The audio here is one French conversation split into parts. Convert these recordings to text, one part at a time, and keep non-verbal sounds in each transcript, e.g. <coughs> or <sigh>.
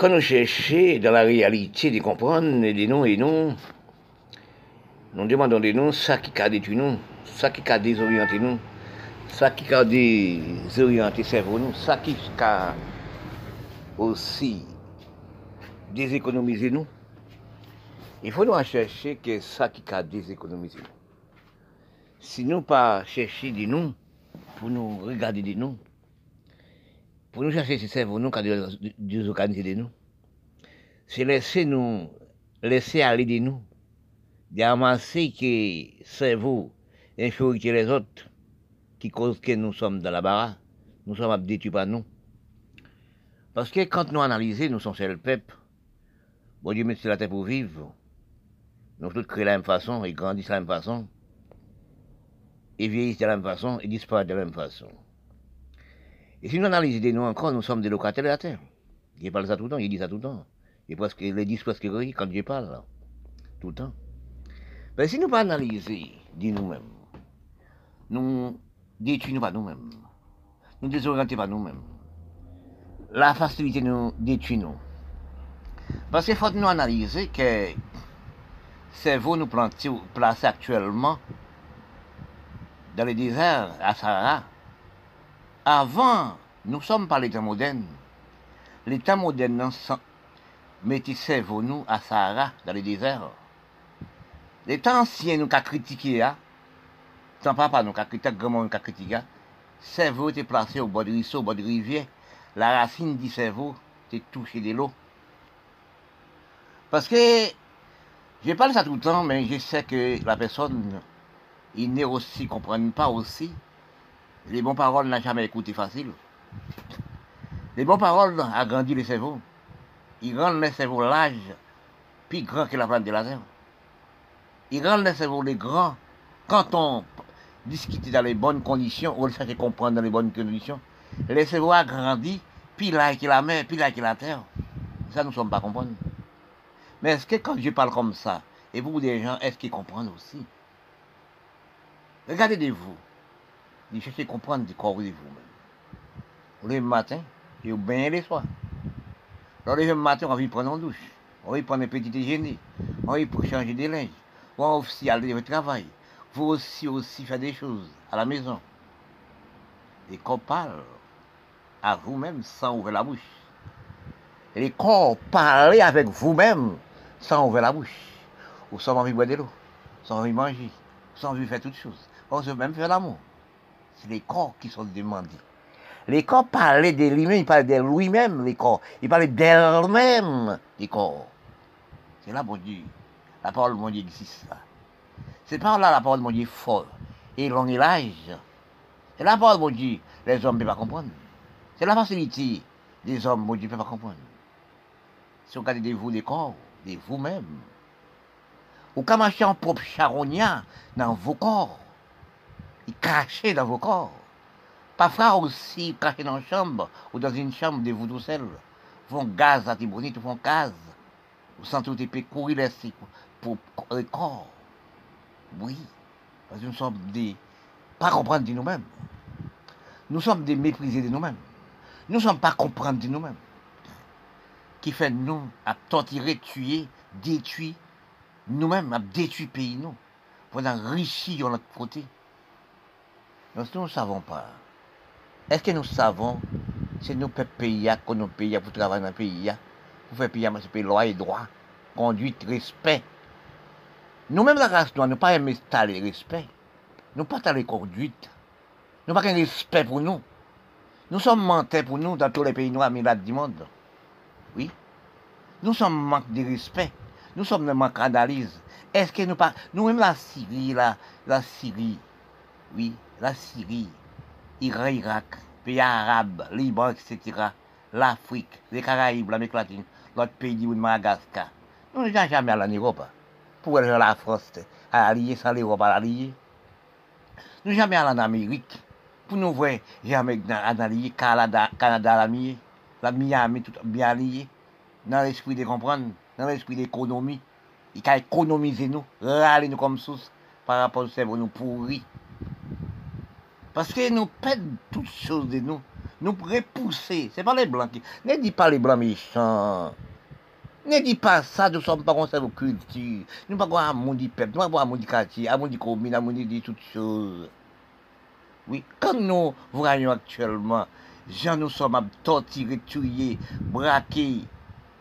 quand nous cherchons dans la réalité de comprendre des noms et non, nous demandons des noms, ça qui a détruit nous, ça qui a désorienté nous, ça qui a désorienté cerveau nous, ça qui a aussi déséconomisé nous. Il faut nous chercher que ça qui a déséconomisé nous. Si nous pas chercher des noms, pour nous regarder des noms, pour nous chercher ce cerveau, nous, quand Dieu organise de nous, c'est laisser nous, laisser aller de nous, de ramasser que cerveau infériorité les autres, qui cause que nous sommes dans la barre, nous sommes détruits par nous. Parce que quand nous analysons, nous sommes le peuple, bon Dieu met sur la terre pour vivre, nous tous créons de la même façon, et grandissent de la même façon, et vieillissent de la même façon, et disparaissent de la même façon. Et si nous analysons nous encore, nous sommes des locataires de la terre. Il parle ça tout le temps, il dit ça tout le temps. Il presque, il dit presque quand je parle, tout le temps. Mais si nous pas analyser de nous-mêmes, nous détruisons pas nous-mêmes, nous désorientons pas nous-mêmes. La facilité nous détruit nous. Parce qu'il faut nous analyser que cerveau nous place actuellement dans le désert à Sahara avant, nous sommes pas l'État moderne. L'État moderne mettait cerveau nous à Sahara, dans le désert. L'État ancien nous a critiqué, hein. Tant pas nous a critiqué, grand nous a critiqué. Cerveau était placé au bord du ruisseau, au bord de rivière. La racine du cerveau était touchée de l'eau. Parce que, je parle ça tout le temps, mais je sais que la personne, il n'est aussi, pas aussi les bonnes paroles n'ont jamais écouté facile. Les bonnes paroles agrandissent le cerveau. Ils rendent le cerveau large, plus grand que la planète de la Terre. Ils rendent le cerveau les grands. Quand on discute dans les bonnes conditions, on cherche à comprendre dans les bonnes conditions, le cerveau agrandit, puis là que la mer, puis là que la terre. Ça, nous ne sommes pas comprendre. Mais est-ce que quand je parle comme ça, et vous des gens, est-ce qu'ils comprennent aussi? Regardez-vous de chercher à comprendre du corps de vous-même. Le matin, et bien les soirs. le matin, on va prendre une douche. On va prendre un petit déjeuner. On va pour changer des linges. On va aussi aller au travail. Vous aussi, aussi faire des choses à la maison. Et qu'on parle à vous-même sans ouvrir la bouche. Et corps parler avec vous-même sans ouvrir la bouche. Ou sans envie de boire de l'eau, sans envie de manger, sans envie de faire toutes choses. On se même faire l'amour c'est les corps qui sont demandés. Les corps parlaient de lui-même, il parlait de lui-même, les corps. Il parlait d'elle-même, les corps. C'est là, mon Dieu. La parole de mon Dieu existe là. C'est par là la parole de mon Dieu fort et long et l'âge. C'est la parole mon Dieu, les hommes ne peuvent pas comprendre. C'est la facilité des hommes, mon Dieu ne peut pas comprendre. Si vous regardez de vous, des corps, de vous-même, ou comme un propre charognat dans vos corps, cracher dans vos corps. Parfois aussi, cracher dans une chambre ou dans une chambre de vous tout seul. Font gaz à Tibonite, font gaz. Vous sentez que vous courir les pour le corps. Oui, parce que nous sommes des. pas comprendre de nous-mêmes. Nous sommes des méprisés de nous-mêmes. Nous ne sommes pas comprendre de nous-mêmes. Qui fait nous à torturer, tuer, détruire nous-mêmes, à détruire pays nous. Pour enrichir notre côté. Nous ne savons pas. Est-ce que nous savons si nous pouvons payer, que nous payons pour travailler dans le pays, pour faire payer payer loi et droit, conduite, respect. Nous-mêmes, la race noire, nous pas installer le respect. Nous pas installer conduite. Nous pas de respect pour nous. Nous sommes mentés pour nous dans tous les pays noirs, mais là du monde. Oui. Nous sommes manque de respect. Nous sommes de manque d'analyse. Est-ce que nous pas. Nous-mêmes, la Syrie, la, la Syrie, oui, la Syrie, Iran, Irak, pays arabes, Liban, etc., l'Afrique, les Caraïbes, l'Amérique latine, l'autre pays du Madagascar. Nous n'avons jamais allé en Europe. Pour aller la France, à allier sans l'Europe à allier. Nous jamais allé en Amérique. Pour nous voir jamais allié, Canada, Canada l'ami, la Miami, tout bien allié. Dans l'esprit de comprendre, dans l'esprit d'économie. Il a économisé nous, râler nous comme source par rapport au cerveau nous pourri. Parce que nous perdons toutes choses de nous. nous repousser. C'est pas les blancs qui. Ne dis pas les blancs méchants. Ne dis pas ça, nous ne sommes pas comme vos culture. Nous ne sommes pas du peuple, nous ne sommes pas amour du quartier, amour du commune, amour de toutes choses. Oui, quand nous voyons actuellement, gens nous sommes torturés, tués, braqués,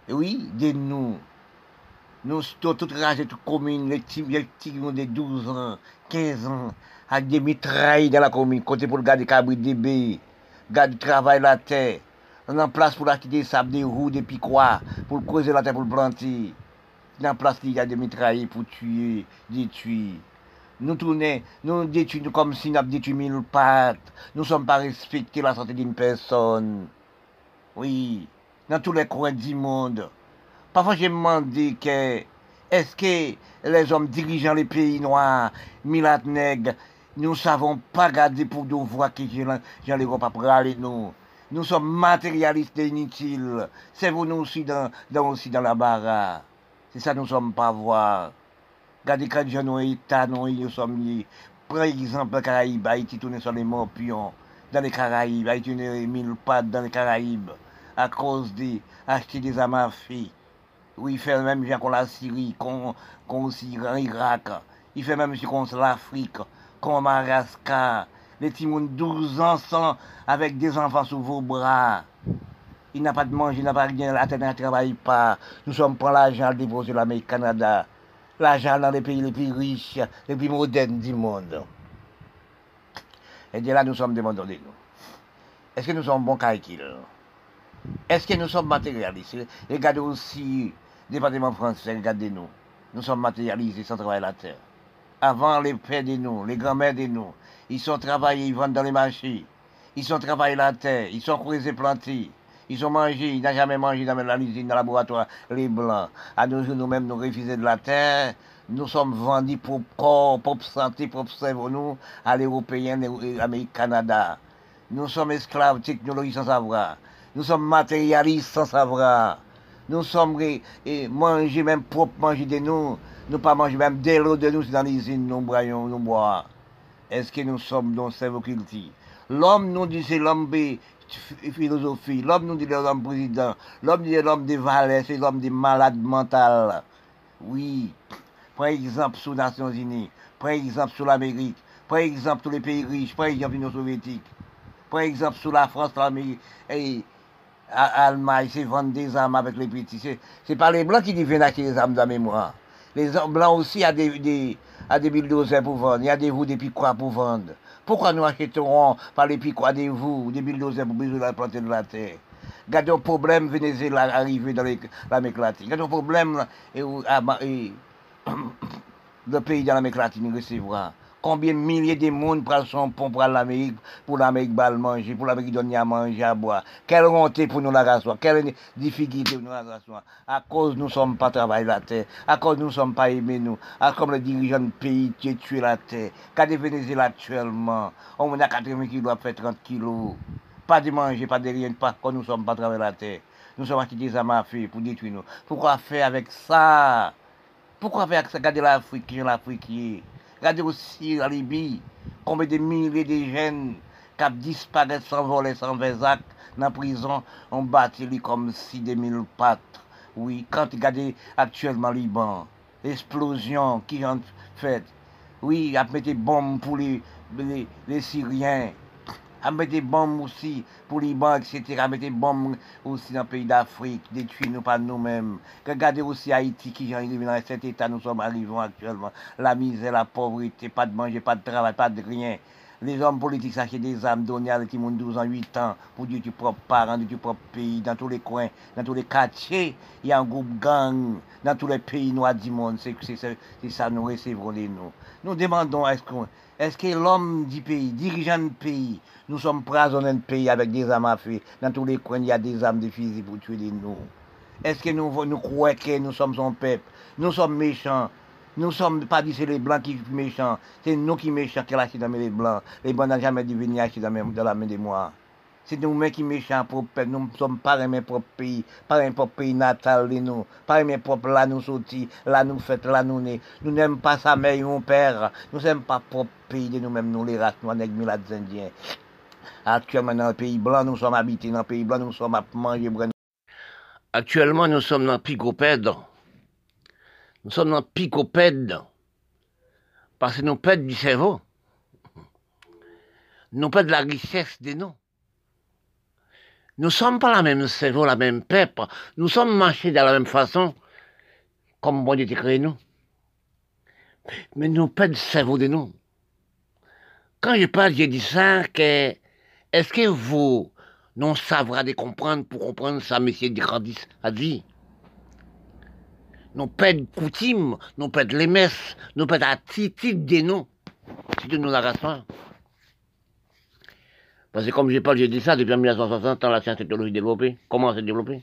oui, de nous. Nous sommes toutes ragés, toutes communes, les petits de 12 ans, 15 ans, avec des mitrailles dans la commune, côté pour garder cabri des bébés, garder travail la terre. On en place pour acheter des sables, des roues, des piquois, pour creuser la terre pour le planter. En place il y a des mitrailles pour tuer, détruire. Nous tournons, nous détruisons comme si nous détruit mille pattes. Nous ne sommes pas respectés la santé d'une personne. Oui, dans tous les coins du monde. Parfois, j'ai demandé que, est-ce que les hommes dirigeant les pays noirs, Milat Nègre, nous ne savons pas garder pour nous voir j'en les pas pour aller nous. Nous sommes matérialistes et inutiles. C'est vous nous aussi dans, aussi dans la barre. C'est ça nous ne sommes pas voir. Regardez quand nous État, nous, nous sommes liés. Par exemple, les Caraïbes, Haïti tourne sur les morpions. Dans les Caraïbes, Haïti tourne mille pattes dans les Caraïbes. À cause des armes à feu. Oui, il fait même bien qu'on la Syrie, qu'on aussi l'Irak. Il fait même qu'on l'Afrique, qu'on Madagascar les timons 12 ans sans, avec des enfants sous vos bras. Il n'a pas de manger, il n'a pas rien, la terre ne travaille pas. Nous sommes pour l'argent à déposer l'Amérique Canada. L'argent dans les pays les plus riches, les plus modernes du monde. Et de là, nous sommes demandés nous. Est-ce que nous sommes bons calculs Est-ce que nous sommes matérialistes? Regardez aussi département français, regardez-nous. Nous sommes matérialisés sans travailler la terre. Avant, les pères de nous, les grands-mères de nous, ils sont travaillés, ils vendent dans les marchés. Ils sont travaillés la terre, ils sont creusés plantés. Ils ont mangé, ils n'ont jamais mangé dans la usine, dans le laboratoire, les blancs. À nous, nous-mêmes, nous refusons de la terre. Nous sommes vendus pour corps, pour santé, pour cerveau, nous, à l'Européen, l'Amérique, Canada. Nous sommes esclaves, technologie sans savoir. Nous sommes matérialistes sans savoir. Nous sommes et, même propre manger de nous. Nous pas manger même de l'eau de nous dans l'usine, nous nous bois. Est-ce que nous sommes dans cerveau culture L'homme nous dit c'est l'homme philosophie, l'homme nous dit l'homme président, l'homme dit l'homme des valeurs, c'est l'homme des malades mentales. Oui. Par exemple, sous les Nations Unies, par exemple, sous l'Amérique, par exemple, tous les pays riches, par exemple, l'Union soviétique, par exemple, sous la France, l'Amérique, et l'Allemagne, c'est vendre des armes avec les petits. C'est pas les Blancs qui deviennent acheter des armes de la mémoire. Les Blancs aussi ont des des bulldozers pour vendre, il y a des vous des piquois pour vendre. Pourquoi nous achèterons par les piquois des vous, des bulldozers pour de la planter de la terre? Gardez un problème Venezuela arrivé dans l'Amérique latine. Gardez un problème et, et, <coughs> le pays dans l'Amérique latine recevra. combien de milliers de monde prennent son pont pour l'Amérique, pour l'Amérique bal manger, pour l'Amérique donner à manger, à boire. Quelle honte pour nous la race, quelle difficulté pour nous la race. À cause nous sommes pas travaillés la terre, à cause nous sommes pas aimés nous, à cause les dirigeants de pays qui tué la terre. Qu'à Venezuela actuellement, on a 80 kilos, fait 30 kilos. Pas de manger, pas de rien, pas quand nous sommes pas travaillés la terre. Nous sommes acquittés des fait pour détruire nous. Pourquoi faire avec ça? Pourquoi faire avec ça? Garder l'Afrique, l'Afrique Regardez aussi la Libye, combien de milliers de jeunes qui disparaissent sans voler, sans versac, dans la prison, on bâtit les comme si des mille pattes. Oui, quand regardez actuellement Liban, explosion qui ont fait. Oui, ils ont mis des bombes pour les, les, les Syriens. À mettre des bombes aussi pour banques, etc., à mettre des bombes aussi dans le pays d'Afrique, détruire nous par nous-mêmes. Regardez aussi Haïti qui est dans cet état, nous sommes arrivés actuellement. La misère, la pauvreté, pas de manger, pas de travail, pas de rien. Les hommes politiques s'achètent des âmes données à qui 12 ans, 8 ans, pour dire du propre parent, du propre pays, dans tous les coins, dans tous les quartiers. Il y a un groupe gang dans tous les pays noirs du monde. C'est ça, nous recevrons les nous. Nous demandons, est-ce qu'on est-ce que l'homme du pays, dirigeant du pays, nous sommes prisonniers du pays avec des armes à feu Dans tous les coins, il y a des armes, des fusils pour tuer les nous. Est-ce que nous, nous croyons que nous sommes son peuple? Nous sommes méchants. Nous sommes pas dit c'est les blancs qui sont méchants. C'est nous qui sommes méchants qui lâchent dans les blancs. Les blancs n'ont jamais devenu acheter dans la main de moi. C'est nous-mêmes qui méchants pour peuple. Nous ne sommes pas mes propres pays, pas un propre pays natal de nous, pas mes propres là nous sortis, là nous faites, là nous nés. Nous n'aimons pas sa mère et mon père. Nous n'aimons pas propre pays de nous-mêmes, nous les races, nous, les mulâtres indiens. actuellement dans le pays blanc, nous sommes habités dans le pays blanc, nous sommes à manger. Actuellement, nous sommes dans Picopède. Nous sommes dans Picopède. Parce que nous pèdons du cerveau. Nous pèdons de la richesse des noms. Nous sommes pas la même cerveau, la même peuple. Nous sommes marchés de la même façon, comme bon Dieu créé nous. Mais nous pèdons du cerveau des noms. Quand je parle, j'ai dit ça, que est-ce que vous non savrez de comprendre pour comprendre ça, monsieur Grandis a dit Nous pèdons coutume, nous pèdons les messes, nous à titre des noms. C'est une narration. Parce que comme je parle, j'ai dit ça depuis 1960, ans, la science technologie développée. Comment s'est développée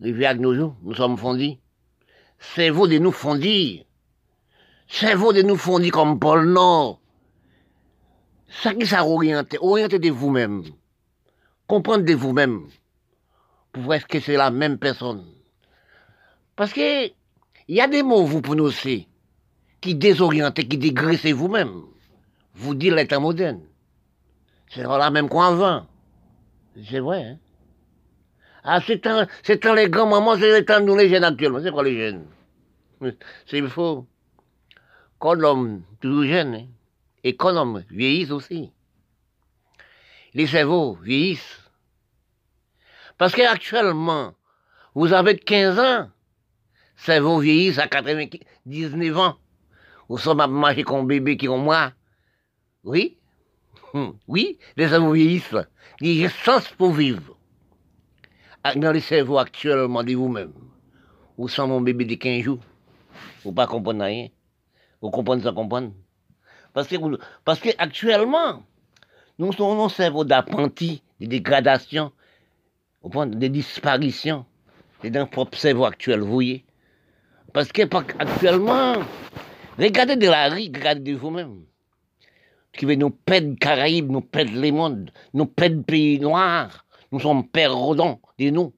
Rivière avec nos nous sommes fondis. C'est vous de nous fondir. C'est vous de nous fondir comme Paul Nord. Ça qui ça orienter, orienter de vous-même. Comprendre de vous-même. Pour voir que c'est la même personne. Parce que, il y a des mots, vous prononcez, qui désorientent, qui dégraissent vous-même. Vous dites l'état moderne. C'est la même qu'avant. C'est vrai, hein? Ah, c'est un, c'est un les grands-mamans, c'est le temps de nous les jeunes actuellement. C'est quoi les jeunes? C'est faux. Quand l'homme, toujours jeune, hein? et quand l'homme vieillisse aussi. Les cerveaux vieillissent. Parce qu'actuellement, vous avez 15 ans, cerveau vieillissent à 99 ans. Vous sommes à marcher comme un bébé qui ont moi. Oui, oui, les cerveaux vieillissent. Il y a sens pour vivre. Dans les cerveaux actuellement de vous-même, vous sommes mon bébé de 15 jours? Vous ne pas comprendre rien. Vous comprenez sans comprendre. Parce que, parce que actuellement, nous sommes un cerveau d'apprenti, de dégradation, de disparition. C'est dans propre cerveau actuel, vous voyez. Parce que actuellement, regardez de la rue, regardez de vous-même qui veut nous perdre Caraïbes, nous perdre les mondes, nous perdre pays noirs. Nous sommes perdants de nous.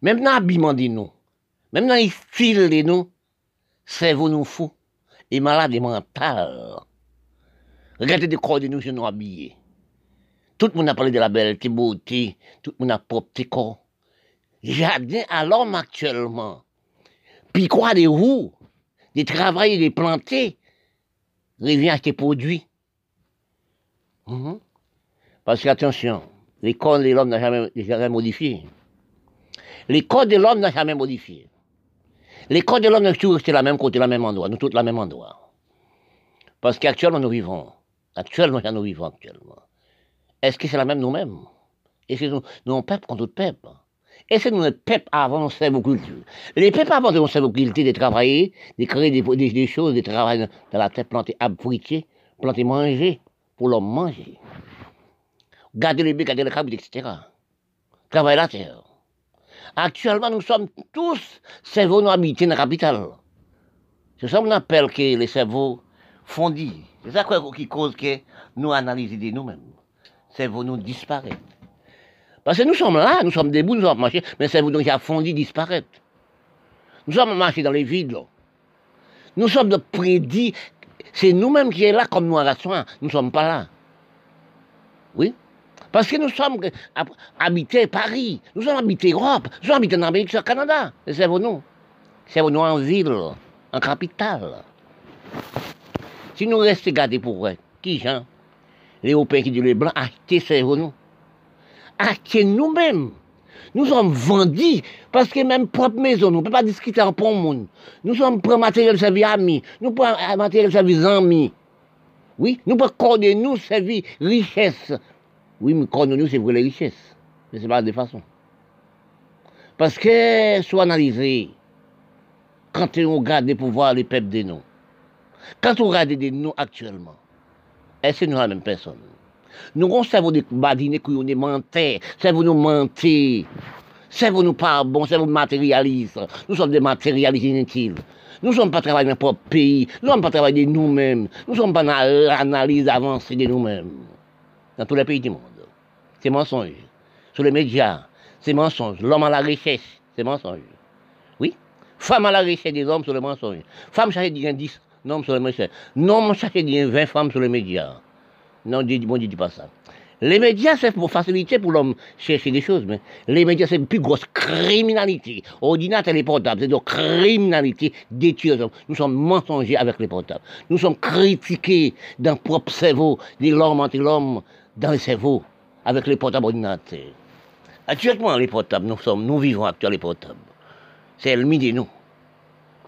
Même dans l'habillement de nous, même dans les styles de nous, cerveau nous fou et malade mental. Regardez des corps de nous, je nous habillés. Tout le monde a parlé de la belleté, beauté, tout le monde a propre corps. Jardin à l'homme actuellement. Puis quoi de vous, de travailler, de planter, revient à tes produits. Mhm. Parce que, attention, les codes de l'homme n'a jamais, jamais modifié. Les codes de l'homme n'a jamais modifié. Les codes de l'homme sont toujours restés la même côté, la même endroit, nous tous la même endroit. Parce qu'actuellement, nous vivons. Actuellement, nous vivons actuellement. Est-ce que c'est la même nous-mêmes? Est-ce que nous, nous, peuple contre peuple? Et c'est notre peuple avant culture. Les peuples avant culture de travailler, de créer des, choses, de travailler dans la terre, planter, abriter, planter, manger, pour l'homme manger. Garder les bébés, garder les cabines, etc. Travailler la terre. Actuellement, nous sommes tous cerveaux non habités dans la capitale. C'est ça qu'on appelle que les cerveaux fondis. C'est ça qui cause que nous analysons de nous-mêmes. Cerveaux nous disparaissent. Parce que nous sommes là, nous sommes debout, nous sommes marchés, mais c'est vous donc qui a fondi disparaître. Nous sommes marchés dans les vides, Nous sommes prédits. C'est nous-mêmes qui sommes là comme nous soin. Nous ne sommes pas là. Oui? Parce que nous sommes habités Paris, nous sommes habités Europe, nous sommes habités en Amérique, au Canada. c'est vous nous. C'est vous nous en ville, en capitale. Si nous restons gardés pour vrai, qui, Jean Les Européens qui disent les Blancs, achetez, c'est vous nous? Acheter nous-mêmes. Nous sommes vendus parce que même propre maison, nous ne pouvons pas discuter en pour monde. Nous sommes pour matériel servi amis, nous pour matériel servi amis. Oui, nous pouvons accorder nous servir richesse. Oui, mais accorder nous, c'est pour les richesses. Mais c'est pas de façon. Parce que, soit analysé, quand on regarde pour voir les peuples de nous, quand on regarde de nous actuellement, est-ce que nous la même personne? Nous cerveau de badiner que nous mentir, cerveau nous mentir, cerveau nous pas bon, cerveau matérialiste. Nous sommes des matérialistes inutiles. Nous ne sommes pas travailler dans notre propre pays, nous ne sommes pas travailler de nous-mêmes, nous ne sommes pas dans l'analyse avancée de nous-mêmes. Dans tous les pays du monde. C'est mensonge. Sur les médias, c'est mensonge. L'homme à la richesse, c'est mensonge. Oui. Femme à la richesse des hommes sur les mensonges. Femme cherche 10 hommes sur les médias. Non, cherche 20 femmes sur les médias. Non, dit, bon, dit pas ça. Les médias, c'est pour faciliter pour l'homme chercher des choses, mais les médias, c'est une plus grosse criminalité. Ordinateur et les portables, c'est de criminalité les hommes. Nous sommes mensongers avec les portables. Nous sommes critiqués dans propre cerveau, des l'homme entre l'homme, dans le cerveau, avec les portables ordinateurs. Actuellement, les portables, nous sommes, nous vivons actuellement les portables. C'est ennemi de nous.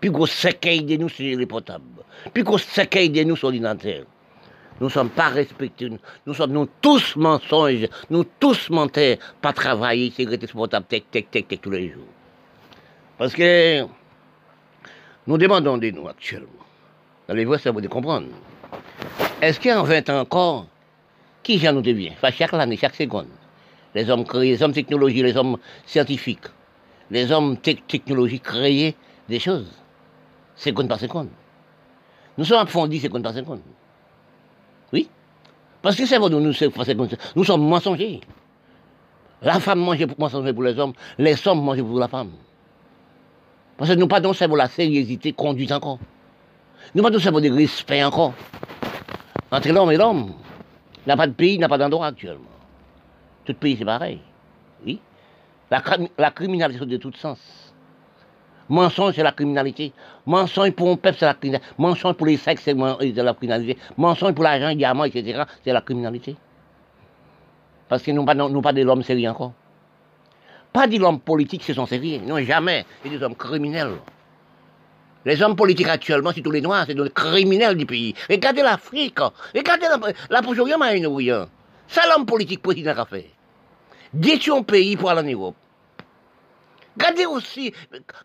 Plus gros séquelles de nous, c'est les portables. Plus gros séquelles de nous, c'est l'ordinateur. Nous ne sommes pas respectés. Nous sommes nous tous mensonges. Nous tous menteurs. Pas travailler, c'est ce portable, tec, tec, tec, tous les jours. Parce que nous demandons de nous actuellement. Dans les voix, ça vous de comprendre. Est-ce qu'en 20 ans encore, qui j'en nous devient? Enfin, chaque année, chaque seconde. Les hommes créés, les hommes technologiques, les hommes scientifiques, les hommes technologiques créés des choses, seconde par seconde. Nous sommes approfondis seconde par seconde. Oui. Parce que c'est nous, nous, nous sommes mensongers. La femme mange pour pour les hommes, les hommes mangent pour la femme. Parce que nous pas dans la sérieuxité conduite encore. Nous pas dans cerveau de respect encore. Entre l'homme et l'homme. Il n'y a pas de pays, il n'y a pas d'endroit actuellement. Tout pays, c'est pareil. Oui. La, la criminalité de tout sens. Mensonge, c'est la criminalité. Mensonge pour un peuple, c'est la criminalité. Mensonge pour les sexes, c'est la criminalité. Mensonge pour l'argent, diamant, etc., c'est la criminalité. Parce que nous pas, nous pas de l'homme sérieux encore. Pas de l'homme politique, c'est son sérieux. Non, jamais. C'est des hommes criminels. Les hommes politiques actuellement, c'est tous les noirs, c'est des criminels du pays. Regardez l'Afrique. Regardez la, la Proche-Orient, Ça, l'homme politique président a fait. Détruire un pays pour aller en Europe. Regardez aussi,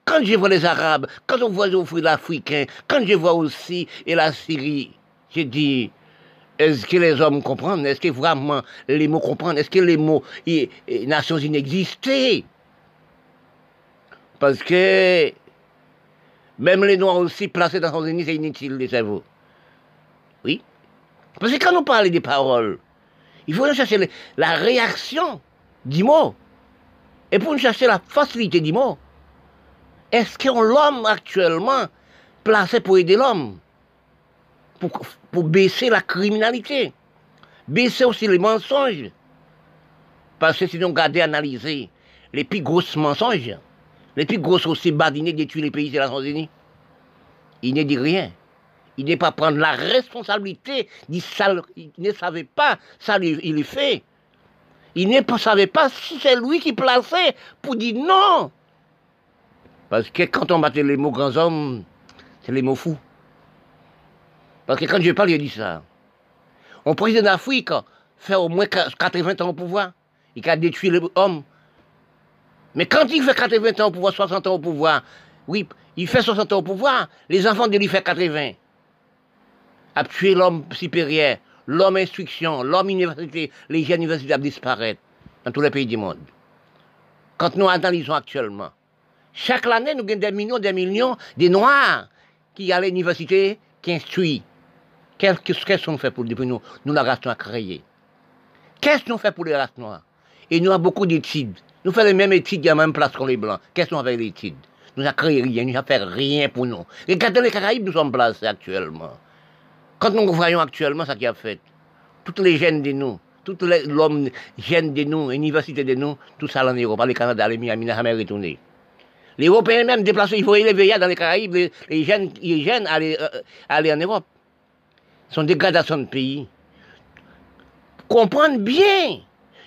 quand je vois les Arabes, quand on voit les l'Africain, quand je vois aussi et la Syrie, je dis, est-ce que les hommes comprennent? Est-ce que vraiment les mots comprennent? Est-ce que les mots et, Nations Unies Parce que même les Noirs aussi placés dans Nations Unies, c'est inutile de cerveau. Oui Parce que quand on parle des paroles, il faut chercher la réaction du mot. Et pour chercher la facilité du mot, est-ce qu'on l'homme actuellement placé pour aider l'homme? Pour, baisser la criminalité, baisser aussi les mensonges Parce que si on regarde analyser les plus grosses mensonges, les plus grosses aussi badinés détruire les pays de la il ne dit rien. Il n'est pas prendre la responsabilité, il, ne savait pas, ça il le fait. Il ne savait pas si c'est lui qui plaçait pour dire non. Parce que quand on battait les mots grands hommes, c'est les mots fous. Parce que quand je parle, il dit ça. Un président d'Afrique fait au moins 80 ans au pouvoir. Il a détruit l'homme. Mais quand il fait 80 ans au pouvoir, 60 ans au pouvoir, oui, il fait 60 ans au pouvoir, les enfants de lui font 80. A tué l'homme supérieur, l'homme instruction, l'homme université, les jeunes universités disparaissent dans tous les pays du monde. Quand nous analysons actuellement, chaque année, nous avons des millions, des millions de Noirs qui à l'université, qui instruisent. Qu'est-ce qu'on fait pour nous, nous la race noire créée Qu'est-ce qu'on fait pour les races noires? Et nous avons beaucoup d'études. Nous faisons les mêmes études à la même place que les Blancs. Qu'est-ce qu'on fait les études Nous n'avons créé rien, nous n'avons fait rien pour nous. Regardez les Caraïbes, nous sommes placés actuellement. Quand nous voyons actuellement ce qui a fait, toutes les jeunes de nous, tous l'homme jeunes de nous, l'université de nous, tout ça en Europe, les Canada, les Miami, n'a jamais retourné. Les Européens même déplacés, il faut les veiller dans les Caraïbes, les, jeunes, les jeunes aller, euh, en Europe. Ce sont dégradations de pays. Comprendre bien,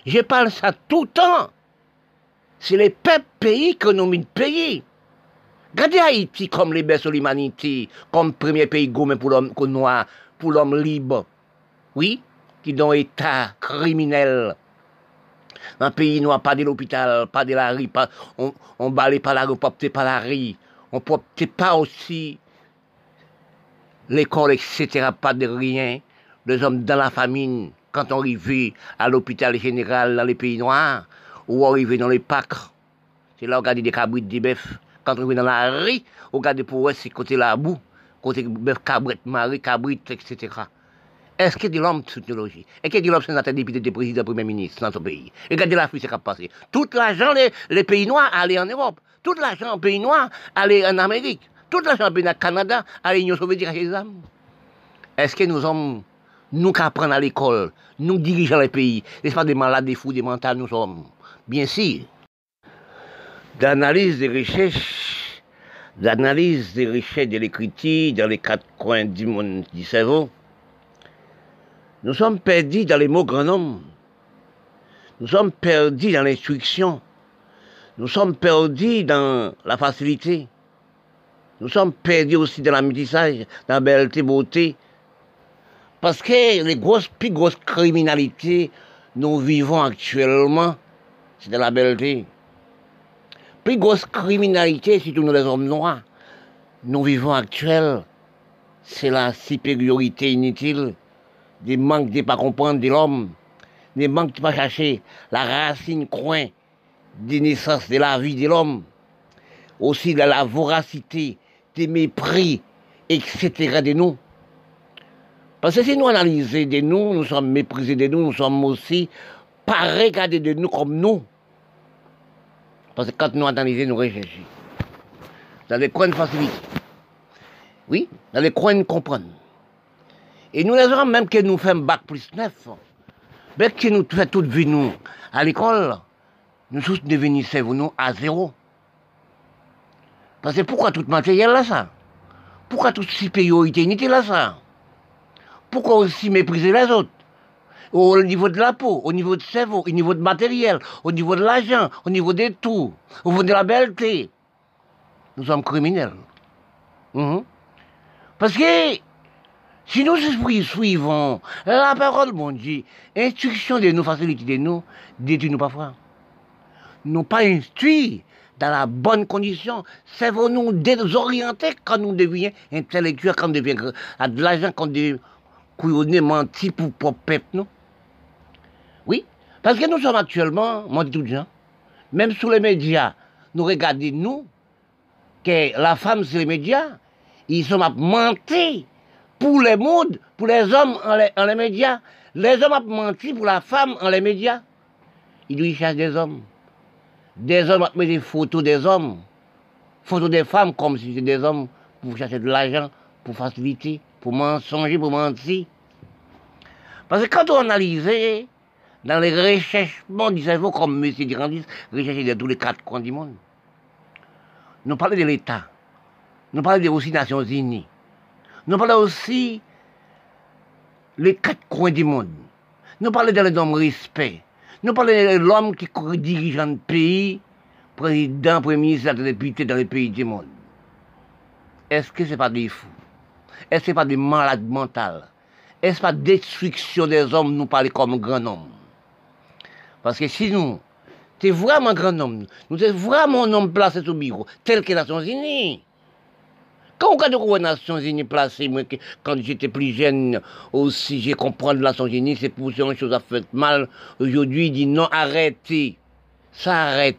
je parle ça tout le temps. C'est les peuples pays que nous mis de pays. Regardez Haïti comme les de l'humanité, comme premier pays gourmet pour l'homme noir, pour l'homme libre. Oui, qui dans état criminel. Un pays noir, pas de l'hôpital, pas de la rue, pas, on, on balait pas la rue, pas la rue. On ne pas aussi l'école, etc., pas de rien. Les hommes dans la famine, quand on arrivait à l'hôpital général dans les pays noirs, ou arrivait dans les packs, c'est là on regardait des cabrites, des bœufs. Quand on arrivait dans la rue, on regardait pour eux, c'est côté la boue côté bœuf, cabrette, marie, cabrite, etc. Est-ce qu'il y a de l'homme de technologie Est-ce qu'il y a de l'homme sénateur, député, de président, premier ministre dans ce pays Regardez l'Afrique, c'est ce qui a passé. Tout l'argent, les, les, pays noirs allaient en Europe. Tout l'argent, les pays noirs allaient en Amérique. Tout l'argent, les pays noirs, Canada, à l'Union soviétique, à les Est-ce que nous sommes nous qui apprenons à l'école, nous dirigeons les pays, n'est-ce pas des malades, des fous, des mentales, nous sommes, bien sûr. D'analyse des recherches, d'analyse des recherches de l'écriture dans les quatre coins du monde du cerveau, nous sommes perdus dans les mots grand. Nous sommes perdus dans l'instruction. Nous sommes perdus dans la facilité. Nous sommes perdus aussi dans la métissage, dans la belleté, beauté. Parce que les grosses, plus grosses criminalités, nous vivons actuellement, c'est de la belleté. Plus grosse criminalité, surtout nous les hommes noirs, nous vivons actuellement, c'est la supériorité inutile, des manques de pas comprendre de l'homme, des manques de pas chercher la racine coin des naissances de la vie de l'homme, aussi de la voracité, des mépris, etc. de nous. Parce que si nous analysons de nous, nous sommes méprisés de nous, nous sommes aussi pas regardés de nous comme nous. Parce que quand nous analysons, nous recherchons. Dans les coins de facilité. Oui, dans les coins de comprendre. Et nous les hommes, même que nous faisons bac plus neuf, même que nous faisons toute vie nous à l'école, nous tous devenus nous à zéro. Parce que pourquoi tout matériel là ça? Pourquoi toute supériorité là ça? Pourquoi aussi mépriser les autres? Au niveau de la peau, au niveau du cerveau, au niveau de matériel, au niveau de l'argent, au niveau de tout, au niveau de la belleté. Nous sommes criminels. Mhm. Parce que si nous suivons la parole mon Dieu, instruction de nous, facilité de nous, détruit-nous parfois. Nous pas instruits dans la bonne condition. Cerveau-nous désorientés quand nous devenons intellectuels, quand nous devenons à de l'argent, quand nous devenons couillonnés, mentis pour propre peuple, non? Parce que nous sommes actuellement, moi dis tout gens, même sous les médias, nous regardons nous, que la femme sur les médias, ils sont mentis pour les mondes, pour les hommes en les, médias. Les hommes ont menti pour la femme en les médias. Ils lui cherchent des hommes. Des hommes ont mis des photos des hommes, photos des femmes comme si c'était des hommes pour chercher de l'argent, pour faciliter, pour mensonger, pour mentir. Parce que quand on analyse dans les recherchements du cerveau, comme M. Durandis, rechercher de tous les quatre coins du monde, nous parlons de l'État, nous parlons aussi des Nations Unies, nous parlons aussi les quatre coins du monde. Nous parlons de l'homme respect. Nous parlons de l'homme qui dirige un pays, président, premier ministre, député dans les pays du monde. Est-ce que ce n'est pas des fous? Est-ce que ce n'est pas des malades mentaux Est-ce pas destruction des hommes, nous parler comme grand homme? Parce que si nous, c'est vraiment grand homme, nous sommes vraiment un homme placé au bureau, tel que les Nations Unies. Quand on regarde les Nations Unies placées, moi, quand j'étais plus jeune, aussi, j'ai compris les Nations Unies, c'est pour une chose à faire mal. Aujourd'hui, il dit non, arrêtez. Ça arrête.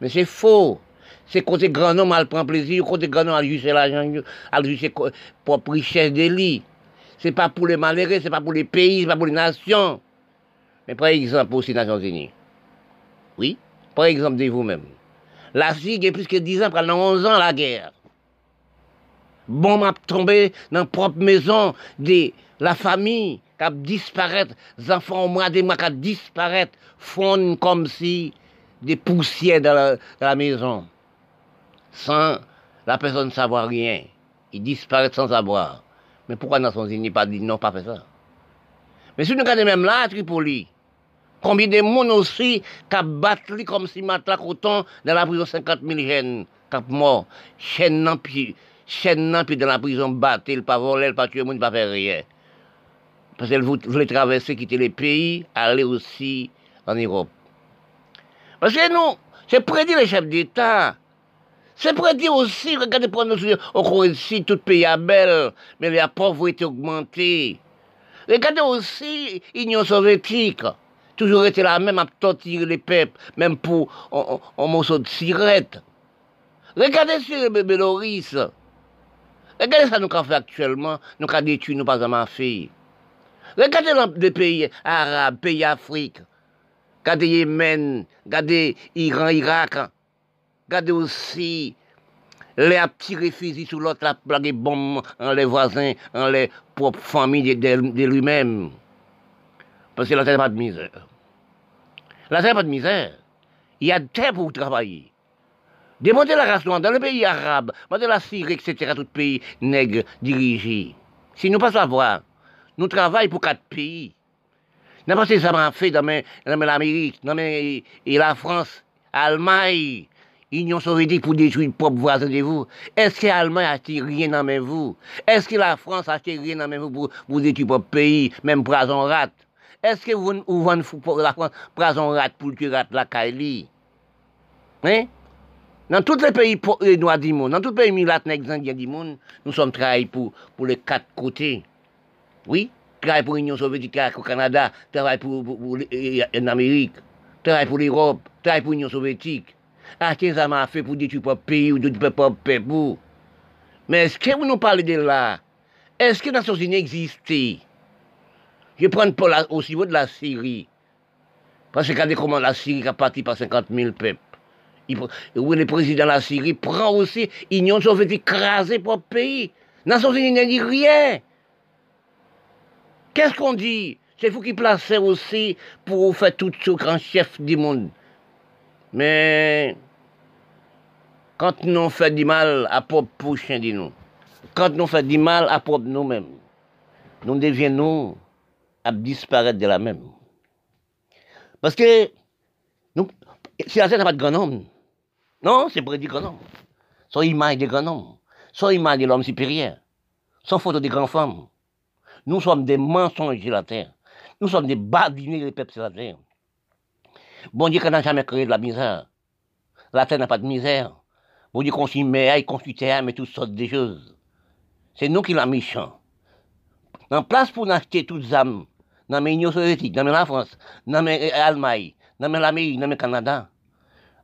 Mais c'est faux. C'est côté grand homme, elle prend plaisir, côté grand homme, elle juste l'argent, elle juste propre richesse de. C'est pas pour les malheureux, c'est pas pour les pays, c'est pas pour les nations. Mais par exemple, aussi Nations Unies. Oui, par exemple, de vous-même. La fille, il y a plus que 10 ans, pendant 11 ans, la guerre bon m'a tombé dans la propre maison la famille qui a disparaître, les enfants au moins des mois qui disparaître, fondent comme si des poussières dans la, maison, sans la personne savoir rien. Ils disparaissent sans savoir. Mais pourquoi Nations Unies pas dit non, pas fait ça? Mais si nous regardons même là, Tripoli, combien de monde aussi qui a battu comme si matelas coton dans la prison 50 000 jeunes qui mort, chaîne puis puis dans la prison battre, il pas voler, il pas tuer, il pas faire rien. Parce qu'elle voulait traverser, quitter les pays, aller aussi en Europe. Parce que nous, c'est prédit les chefs d'État. C'est prédit aussi, regardez pour nous, on ici, tout pays est belle, mais la pauvreté augmentée. Regardez aussi l'Union soviétique. Toujours été la même à torturer les peuples, même pour un morceau de cigarette. Regardez sur le Bélorusse. Regardez ça nous avons fait actuellement, nous avons détruit, nous pas jamais fait. Regardez les pays arabes, pays Afrique. Regardez Yémen, regardez Iran, Irak. Regardez aussi les a tiré fusil sur l'autre, a plagué bombe en les voisins, en les propres familles de lui-même. Parce que la terre n'a pas de misère. La terre n'a pas de misère. Il y a terre pour travailler. Demandez la race noire dans le pays arabe, demandez la Syrie, etc., tout pays nègre dirigé. Si nous pas savoir, nous travaillons pour quatre pays. N'importe ça m'a fait dans, l'Amérique, dans et la France, l'Allemagne, l'Union soviétique pour détruire le propre voisin de vous. Est-ce que l'Allemagne a acheté rien dans vous? Est-ce que la France a acheté rien dans vous pour, pour détruire votre pays, même Prason rat? Est-ce Eske ou van prason rat pou ki rat lakay li? Eh? Nan tout le peyi eh, noa di moun, nan tout peyi milat nek zan gen di moun, nou som trahi pou, pou le kat kote. Oui, trahi pou Union Sovjetik, trahi pou Kanada, trahi pou, pou, pou eh, eh, l'Amerik, trahi pou l'Europe, trahi pou Union Sovjetik. Ake ah, zama fe pou detu pa peyi ou detu pa pa pepou. Men eske ou nou pale de la? Eske nan sosi ne egziste? Je prends pour au niveau de la Syrie. Parce que comment la Syrie a parti par 50 000 peuples. oui, le président de la Syrie prend aussi l'Union soviétique crasée pour le pays. Nations Unies n'a dit rien. Qu'est-ce qu'on dit? C'est vous qui placez aussi pour faire tout ce grand chef du monde. Mais quand nous faisons du mal à propre prochain de nous, quand nous faisons du mal à propre nous-mêmes, nous devenons à disparaître de la même. Parce que si la terre n'a pas de grand homme, non, c'est dire grand homme. Son image de grand homme, son image de l'homme supérieur, son photo de grand femme, nous sommes des mensonges sur la terre. Nous sommes des badinés des peuples sur la terre. Bon Dieu, qu'on n'a jamais créé de la misère. La terre n'a pas de misère. Bon Dieu, construit mais construit terre, mais toutes sortes de choses. C'est nous qui l'avons méchant. En place pour acheter toutes âmes, dans l'Union soviétique, dans la France, dans l'Allemagne, dans l'Amérique, dans le Canada,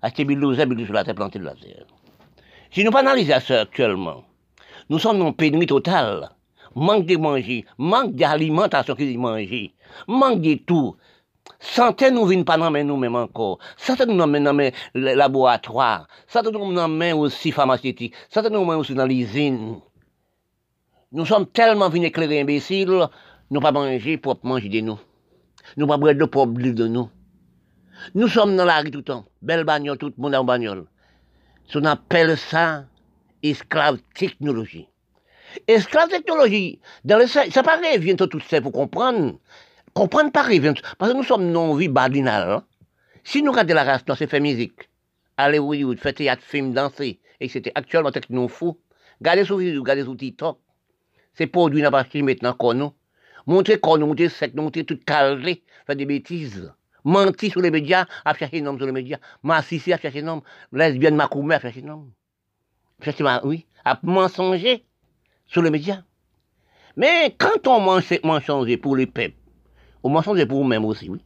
acheter bilouzé sur la terre, planter de la terre. Si nous pas analysons ça actuellement, nous sommes dans une pénurie totale manque de manger, manque d'alimentation qu'ils mangent, manque de tout. Santé nous vient pas dans nous-mêmes encore. Santé nous dans les laboratoires. Santé nous dans aussi pharmaceutique. Santé nous aussi dans l'usine. Nous sommes tellement venus éclairer imbéciles, nous pas manger pour manger de nous. Nous pas boire de pour de nous. Nous sommes dans la rue tout le temps. Belle bagnole, tout le monde en bagnole. On appelle ça esclave technologie. Esclave technologie, dans le, ça pas vient tout ça pour comprendre. Comprendre pas vient parce que nous sommes non-vie badinale. Hein. Si nous regardons la race, c'est fait musique. Allez Hollywood, fait théâtre, film, danser, etc. Actuellement, c'est nous fou. Regardez sur vidéo, regardez sur TikTok. C'est produit dans pas maintenant qu'on nous. Montrer qu'on montrer sec, montrer tout calé, faire des bêtises. Mentir sur les médias, à chercher un homme sur les médias. Massisser à chercher un homme. Lesbienne, macoumé à chercher un homme. Chercher, oui, à mensonger sur les médias. Mais quand on mentionne pour les peuples, on mentionne pour nous-mêmes aussi, oui.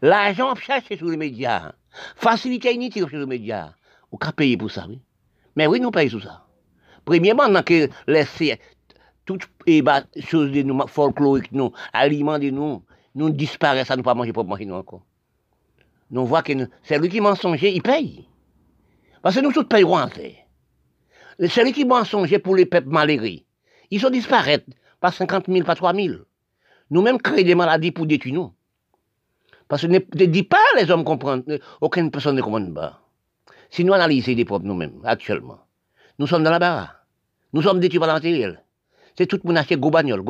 L'argent cherché sur les médias, facilité inutile sur les médias, on peut payer pour ça, oui. Mais oui, nous payons sur ça. Premièrement, on a que laisser toutes les choses de nous, folkloriques, nous, aliments de nous, nous disparaissent, ça nous pas manger pour manger nous encore. Nous voyons que c'est lui qui mensonger, il paye. Parce que nous tous payons en fait celui qui mensonger pour les peuples malheureux, ils sont disparaître par 50 000, par 3 000. Nous-mêmes créons des maladies pour détruire nous. Parce que ne, dis pas les hommes comprennent, aucune personne ne comprend pas. Si nous analysons des peuples nous-mêmes, actuellement, nous sommes dans la barre. Nous sommes détruits par la matériel. C'est tout le monde achète gros bagnole,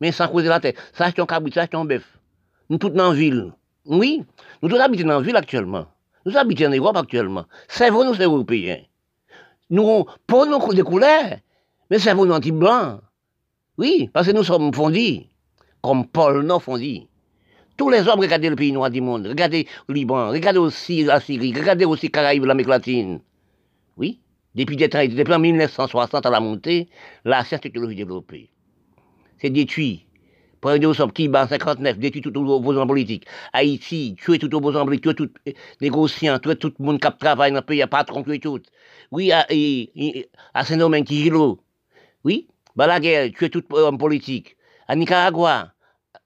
mais sans creuser la tête. Ça achète un cabrit, ça achète un bœuf. Nous tous dans la ville. Oui, nous tous habitons dans la ville actuellement. Nous habitons en Europe actuellement. C'est vous, nous, les Européens. Nous, pour nous des couleurs, mais c'est vous anti-blanc. Oui, parce que nous sommes fondis, comme Paul non fondis. Tous les hommes, regardez le pays noir du monde, regardez le Liban, regardez aussi la Syrie, regardez aussi Caraïbes, l'Amérique latine. Oui, depuis, depuis 1960 à la montée, la science technologie développée. C'est détruit Prenez au sort qui 59, détruit tout opposant politique. Haïti, tuer tout opposant politique, tuer tout négociant, tuer tout le monde qui travaille dans le pays, patron, tuer tout. Oui, à, à Saint-Domingue, Kijilo. Oui, Balaguer, tuer tout homme politique. À Nicaragua,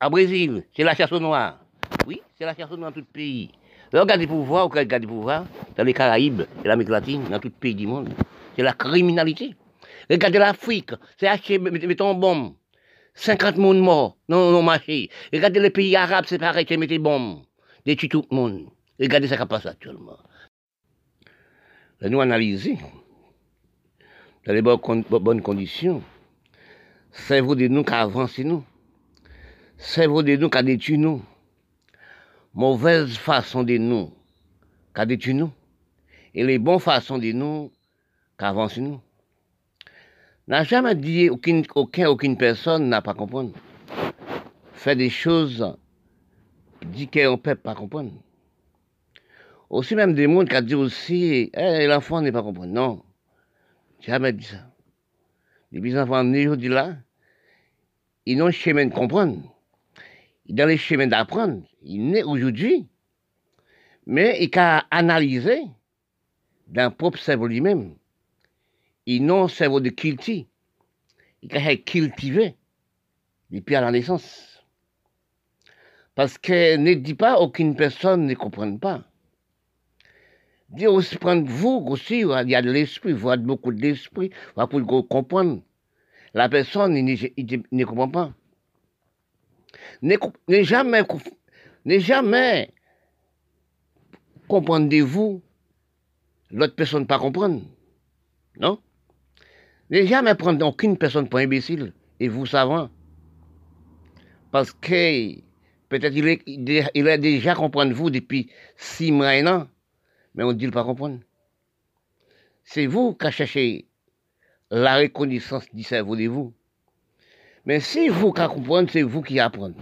à Brésil, c'est la chasse au noir. Oui, c'est la chasse au noir dans tout le pays. Regardez pouvoir, regardez pouvoir dans les Caraïbes et l'Amérique latine, dans tout le pays du monde. c'est la criminalité. Regardez l'Afrique, c'est acheter, mettons bombe. 50 personnes morts dans le marché. Regardez les pays arabes, c'est pareil, c'est mettre bombes. Détruit tout le monde. Regardez ce qui passe actuellement. Nous analyser dans les bonnes conditions. C'est vous de nous qui avancez nous. C'est vous de nous qui détruit nous. Mauvaise façon de nous qui détruit nous? Et les bonnes façons de nous qui avancent nous? N'a jamais dit aucune, aucun, aucune personne n'a pas compris. Fait des choses, dit qu'on ne peut pas comprendre. Aussi même des mondes qui ont dit aussi, eh, l'enfant n'est pas compris. Non, jamais dit ça. Les enfants nés aujourd'hui là, ils n'ont chemin de comprendre. Dans les chemins d'apprendre. Ils naissent aujourd'hui. Mais ils ont analysé d'un propre cerveau lui-même ils n'ont cerveau de culti. Ils ont cultivé depuis à la naissance. Parce que ne dit pas aucune personne ne comprend pas. Dieu aussi prendre vous aussi, il y a de l'esprit, vous avez beaucoup d'esprit, pour comprendre. La personne ne, comprend pas. Ne, jamais, ne jamais comprendez-vous l'autre personne pas comprendre. Non? Ne jamais prendre aucune personne pour imbécile, et vous savant. Parce que peut-être il, a déjà compris vous depuis six mois et un an, mais on ne dit pas comprendre. C'est vous qui cherchez la reconnaissance du cerveau de vous. Mais si vous qui comprenez, c'est vous qui apprenez.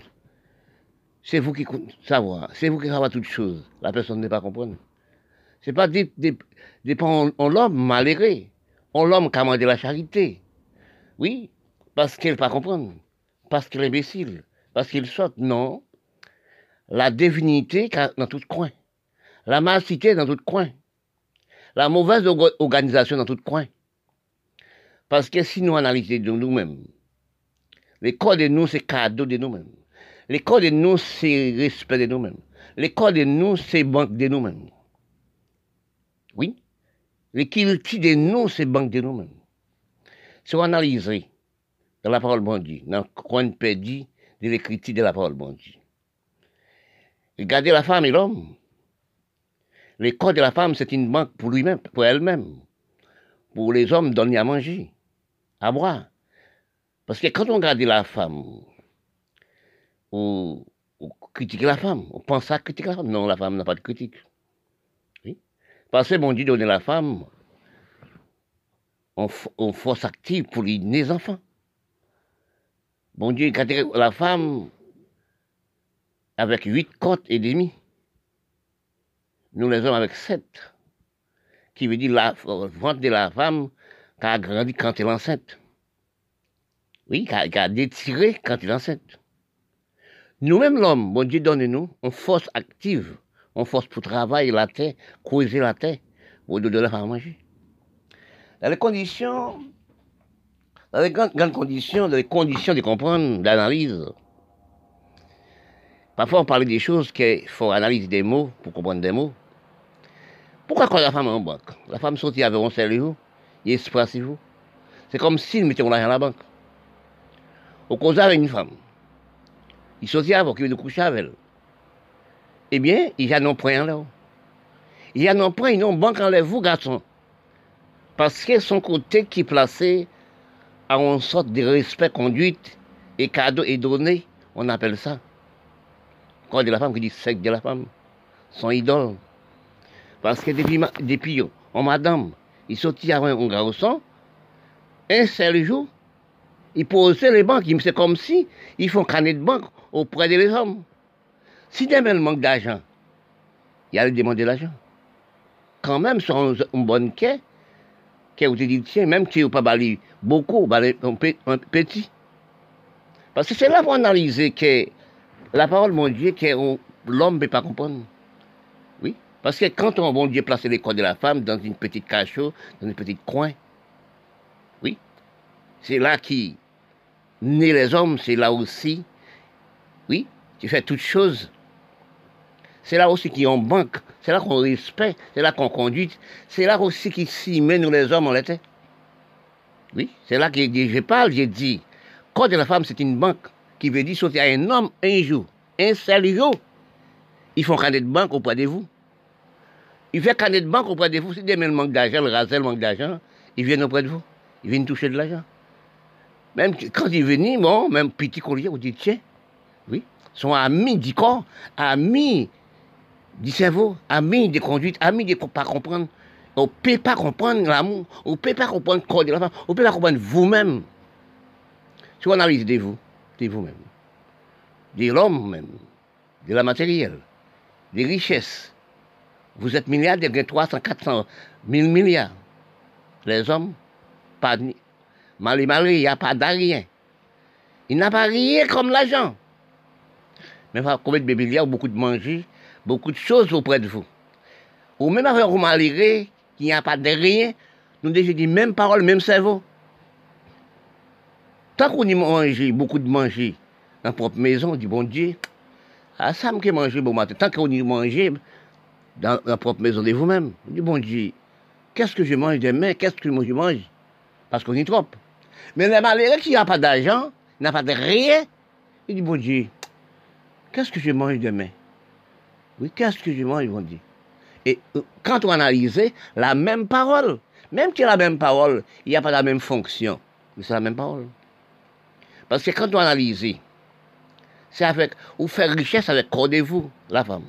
C'est vous qui savoir. C'est vous qui savez toutes choses. La personne ne pas comprendre. C'est pas dépend en l'homme malheureux on l'homme qui a demandé la charité. Oui, parce qu'elle ne pas comprendre, parce qu'elle est imbécile, parce qu'il saute. Non. La divinité dans tout coin. La malcité dans tout coin. La mauvaise organisation dans tout coin. Parce que si nous analysons nous-mêmes, les corps de nous, c'est cadeau de nous-mêmes. Les corps de nous, c'est respect de nous-mêmes. Les corps de nous, c'est banque de nous-mêmes. Oui. L'équité de nous, c'est banque de nous-mêmes. Si on analyse dans la parole Dieu, dans le coin perdu de l'écriture de la parole Dieu, regardez la femme et l'homme. Le corps de la femme, c'est une banque pour lui-même, pour elle-même. Pour les hommes, donner à manger, à boire. Parce que quand on regarde la femme, on, critique la femme, on pense à critiquer la femme. Non, la femme n'a pas de critique. Parce que mon Dieu donne la femme en, force active pour les enfants. Bon Dieu la femme avec huit côtes et demi. Nous les hommes avec sept. Qui veut dire la ventre de la femme qui a grandi quand elle est enceinte. Oui, qui a, détiré quand elle est enceinte. Nous-mêmes, l'homme, Dieu donne nous une force active on force pour travailler la terre, creuser la terre, pour de la faire manger. Dans les conditions, dans les grandes, conditions, dans les conditions de comprendre, d'analyse, parfois on parle des choses qu'il faut analyser des mots pour comprendre des mots. Pourquoi quand la femme est en banque? La femme sortit avec un cerveau, il est vous. C'est comme s'il mettait l'argent à la banque. Au cause avec une femme. Il sortit avec, il veut coucher avec elle eh bien, il y a non point là. Il y a non point, non banque vous, garçon. Parce que son côté qui placé à une sorte de respect, conduite et cadeau est donné, on appelle ça. Quand de la femme qui dit sexe de la femme, son idole. Parce que depuis, depuis on madame, il sortit avec un garçon, un seul jour, il posait les banques, c'est comme si ils font canet de banque auprès des hommes. Si demain il manque d'argent, il a demander l'argent. Quand même, sur une bonne quai, où tu dis, tiens, même si tu pas bali beaucoup, bali un, petit. Parce que c'est là pour analyser que la parole, mon Dieu, que l'homme ne peut pas comprendre. Oui. Parce que quand on, bon Dieu, place les corps de la femme dans une petite cachot, dans un petit coin, oui, c'est là qui naît les hommes, c'est là aussi, oui, tu fais toutes choses C'est là aussi qu'on banque, c'est là qu'on respecte, c'est là qu'on conduit, c'est là aussi qui s'y met, nous les hommes, on l'était. Oui, c'est là que je parle, j'ai dit, de la femme, c'est une banque qui veut dire sauter à un homme un jour, un seul jour. Ils font canet de banque auprès de vous. Ils font canet de banque auprès de vous. Si demain le manque d'argent, le rasel manque d'argent, ils viennent auprès de vous. Ils viennent toucher de l'argent. Même quand ils viennent, bon, même petit collier, vous dites, tiens, oui, sont amis du corps, amis du cerveau, amis des conduites, amis de ne pas comprendre. On ne peut pas comprendre l'amour, on ne peut pas comprendre le corps de la femme, on ne peut pas comprendre vous-même. Si on analyse de vous, de vous-même, de l'homme même, de la matérielle, des richesses. Vous êtes milliardaires, il 300, 400, 1000 milliards. Les hommes, pas. Malé, malé, il n'y a pas d'arien. Il n'a pas rien comme l'argent. Mais combien de milliards, beaucoup de manger, beaucoup de choses auprès de vous. Ou même avec un malgré, qu'il n'y a pas de rien, nous déjà dit même parole, même cerveau. Tant qu'on y mange, beaucoup de manger, dans propre maison, du bon Dieu, ah, ça me manger bon matin. Tant qu'on y mange, dans la propre maison de vous-même, du bon Dieu, qu'est-ce que je mange demain, qu'est-ce que je mange? Parce qu'on y trop. Mais les malheureux qui n'ont pas d'argent, n'a pas de rien, il dit, bon Dieu, qu'est-ce que je mange demain? Oui, qu'est-ce que je mange, bon Dieu? Et euh, quand on analyse la même parole, même a la même parole, il n'y a pas la même fonction. Mais c'est la même parole. Parce que quand on analyse, c'est avec, ou faire richesse avec cordez-vous, la femme?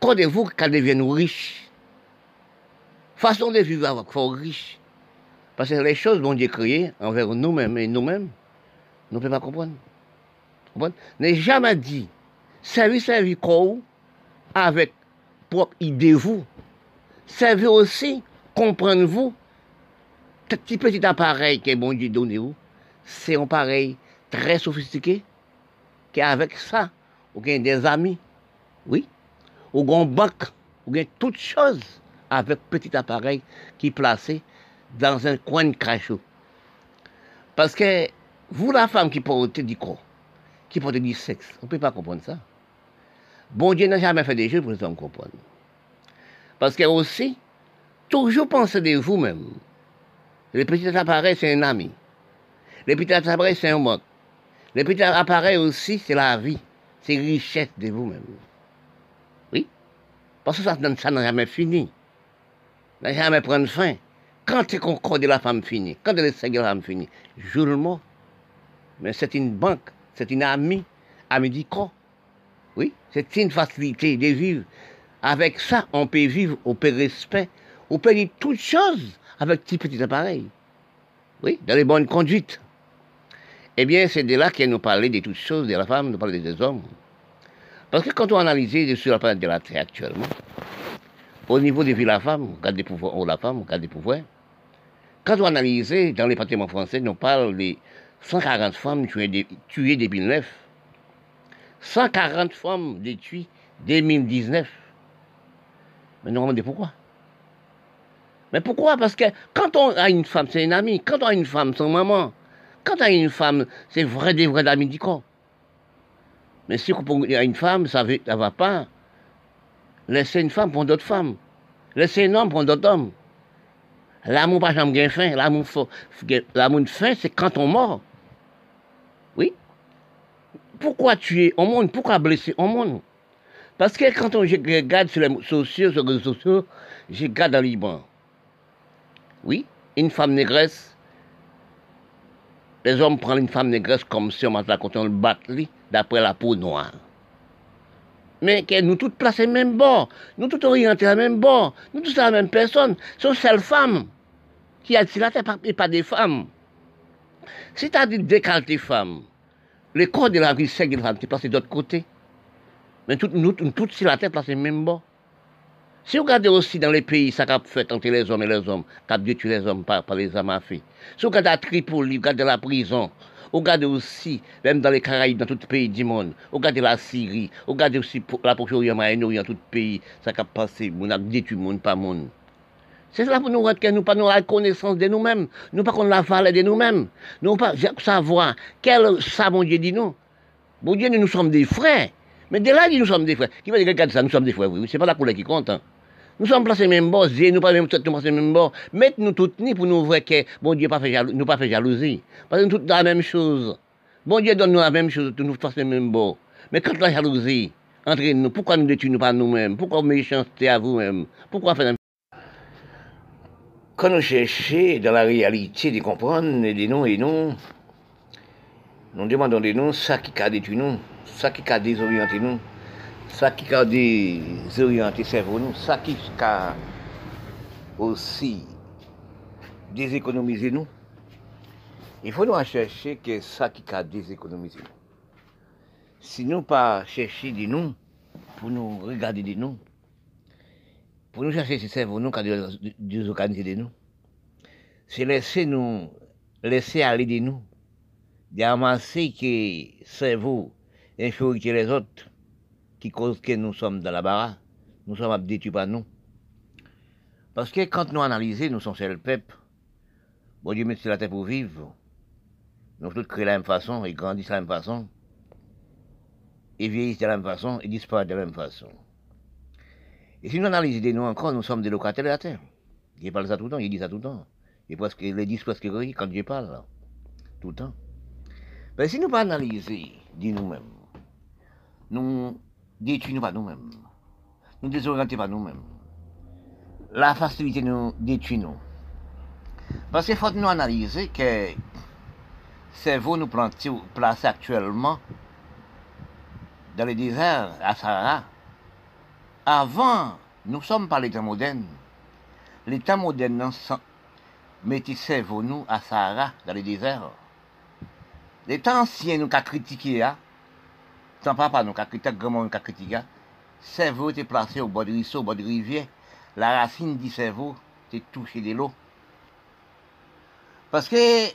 Cordez-vous qu'elle devienne riche? Façon de vivre avec faut riche. Parce que les choses vont Dieu créées envers nous-mêmes et nous-mêmes, nous ne pouvons pas comprendre. N'est jamais dit, servir, servir quoi avec propre idée vous. Servir aussi, comprendre vous. Petit petit appareil que bon Dieu donne vous, c'est un appareil très sophistiqué, qu'avec ça, vous avez des amis, oui, ou une banque, ou avez toutes choses avec petit appareil qui est placé dans un coin de crachot. Parce que vous, la femme qui porte du corps, qui porte du sexe, on ne peut pas comprendre ça. Bon Dieu n'a jamais fait des jeux pour ça comprendre. Parce que aussi, toujours pensez de vous-même. Le petit appareil, c'est un ami. Le petit appareil, c'est un mot. Le petit appareil aussi, c'est la vie. C'est richesse de vous-même. Oui. Parce que ça, n'a jamais fini. N'a jamais prendre fin. Quand est qu'on de la femme finie, quand est le de la femme finie, joue le mot. Mais c'est une banque, c'est une amie, amie du corps. Oui, c'est une facilité de vivre. Avec ça, on peut vivre, on peut respect, on peut dire toutes choses avec petit petit appareil. Oui, dans les bonnes conduites. Eh bien, c'est de là qu'elle nous parlait de toutes choses, de la femme, nous parlait des hommes. Parce que quand on analyse sur la planète de la Terre actuellement, au niveau villes la femme, on regarde des pouvoirs, on la femme, on regarde des pouvoirs, quand on analyse dans les bâtiments français, on parle de 140 femmes tuées, tuées depuis 2009. 140 femmes tuées 2019. Mais nous on demande pourquoi? Mais pourquoi? Parce que quand on a une femme, c'est une amie. Quand on a une femme, c'est une maman. Quand on a une femme, c'est vrai des vrais amis du corps. Mais si on a une femme, ça ne va pas. Laisser une femme pour d'autres femmes. Laisser un homme pour d'autres hommes. L'amour pas jamais fin. L'amour l'amour fin, c'est quand on mort. Oui. Pourquoi tuer au monde? Pourquoi blesser au monde? Parce que quand on regarde sur les réseaux sociaux, je regarde dans Liban. Oui, une femme négresse. Les hommes prennent une femme négresse comme si on m'a quand on le bat d'après la peau noire. Mais que nous toutes placés même bord, nous toutes orientés à même bord, nous tous la même personne, une seule femme qui la terre et pas des femmes. C'est-à-dire décalter femmes. Le corps de la vie c'est de la femme, c'est placé d'autre côté. Mais tout, nous, toutes sur la terre placé même bas. Si vous regardez aussi dans les pays, ça a fait entre les hommes et les hommes, qui a détruit les hommes par, les âmes à Si vous regardez à Tripoli, vous regardez la prison, vous regardez aussi, même dans les Caraïbes, dans tout pays du monde, vous regardez la Syrie, vous regardez aussi la Proche-Orient, dans tout pays, ça a passé, on a détruit monde, pas monde. C'est cela pour nous que nous pas la connaissance de nous-mêmes, nous pas qu'on la valeur de nous-mêmes, nous pas savoir quel ça, mon Dieu, dit nous. Bon Dieu, nous, sommes des frères, Mais dès là, nous sommes des frères. Qui va dire, regarde ça, nous sommes des frères, oui. C'est pas la couleur qui compte. Hein. Nous sommes placés même bord, nous pas même nous placés même bord. Mettez-nous toutes ni pour nous voir que bon Dieu pas fait nous pas fait jalousie. Parce que nous toutes la même chose. Bon Dieu donne nous la même chose, nous faisons le même bord. Mais quand la jalousie entre nous, pourquoi nous détruisons pas nous-mêmes? Pourquoi méchanceté à vous-même? Pourquoi faire Quand nous cherchons dans la réalité de comprendre des noms et non, nous demandons des noms, ça qui a détruit nous, ça qui a désorienté nous, ça qui a désorienté le cerveau nous, ça qui a aussi déséconomisé nous. Il faut nous chercher que ça qui a déséconomisé nous. Si nous pas chercher de nous, pour nous regarder de nous, pour nous chercher ce cerveau nous qui a désorganisé de nous, c'est laisser nous, laisser aller de nous, de ramasser que cerveau infériorité les autres qui cause que nous sommes dans la barre, nous sommes détruits par nous. Parce que quand nous analysons, nous sommes le peuple. Bon Dieu met sur la terre pour vivre. Nous tous créés de la même façon et grandissent de la même façon. Et vieillissent de la même façon et disparaissent de la même façon. Et si nous analysons nous encore, nous sommes des locataires de la terre. Il parle ça tout le temps, il dit ça tout le temps. Il presque, les dit presque quand je parle, tout le temps. Mais si nous pas analyser, dit nous-mêmes, nous détruisons pas nous-mêmes, nous désorientons pas nous-mêmes. La facilité nous détruit. Parce qu'il faut nous analyser que le cerveau nous place actuellement dans les déserts à Sahara. Avant, nous ne sommes temps modernes. Les temps modernes mettaient cerveau nous à Sahara, dans les déserts. Les temps anciens, nous avons critiqué, hein. tant papa, nous avons critiqué, grand nous critiqué, cerveau était placé au bord du ruisseau, au bord de rivière. La racine du cerveau était touchée de l'eau. Parce que,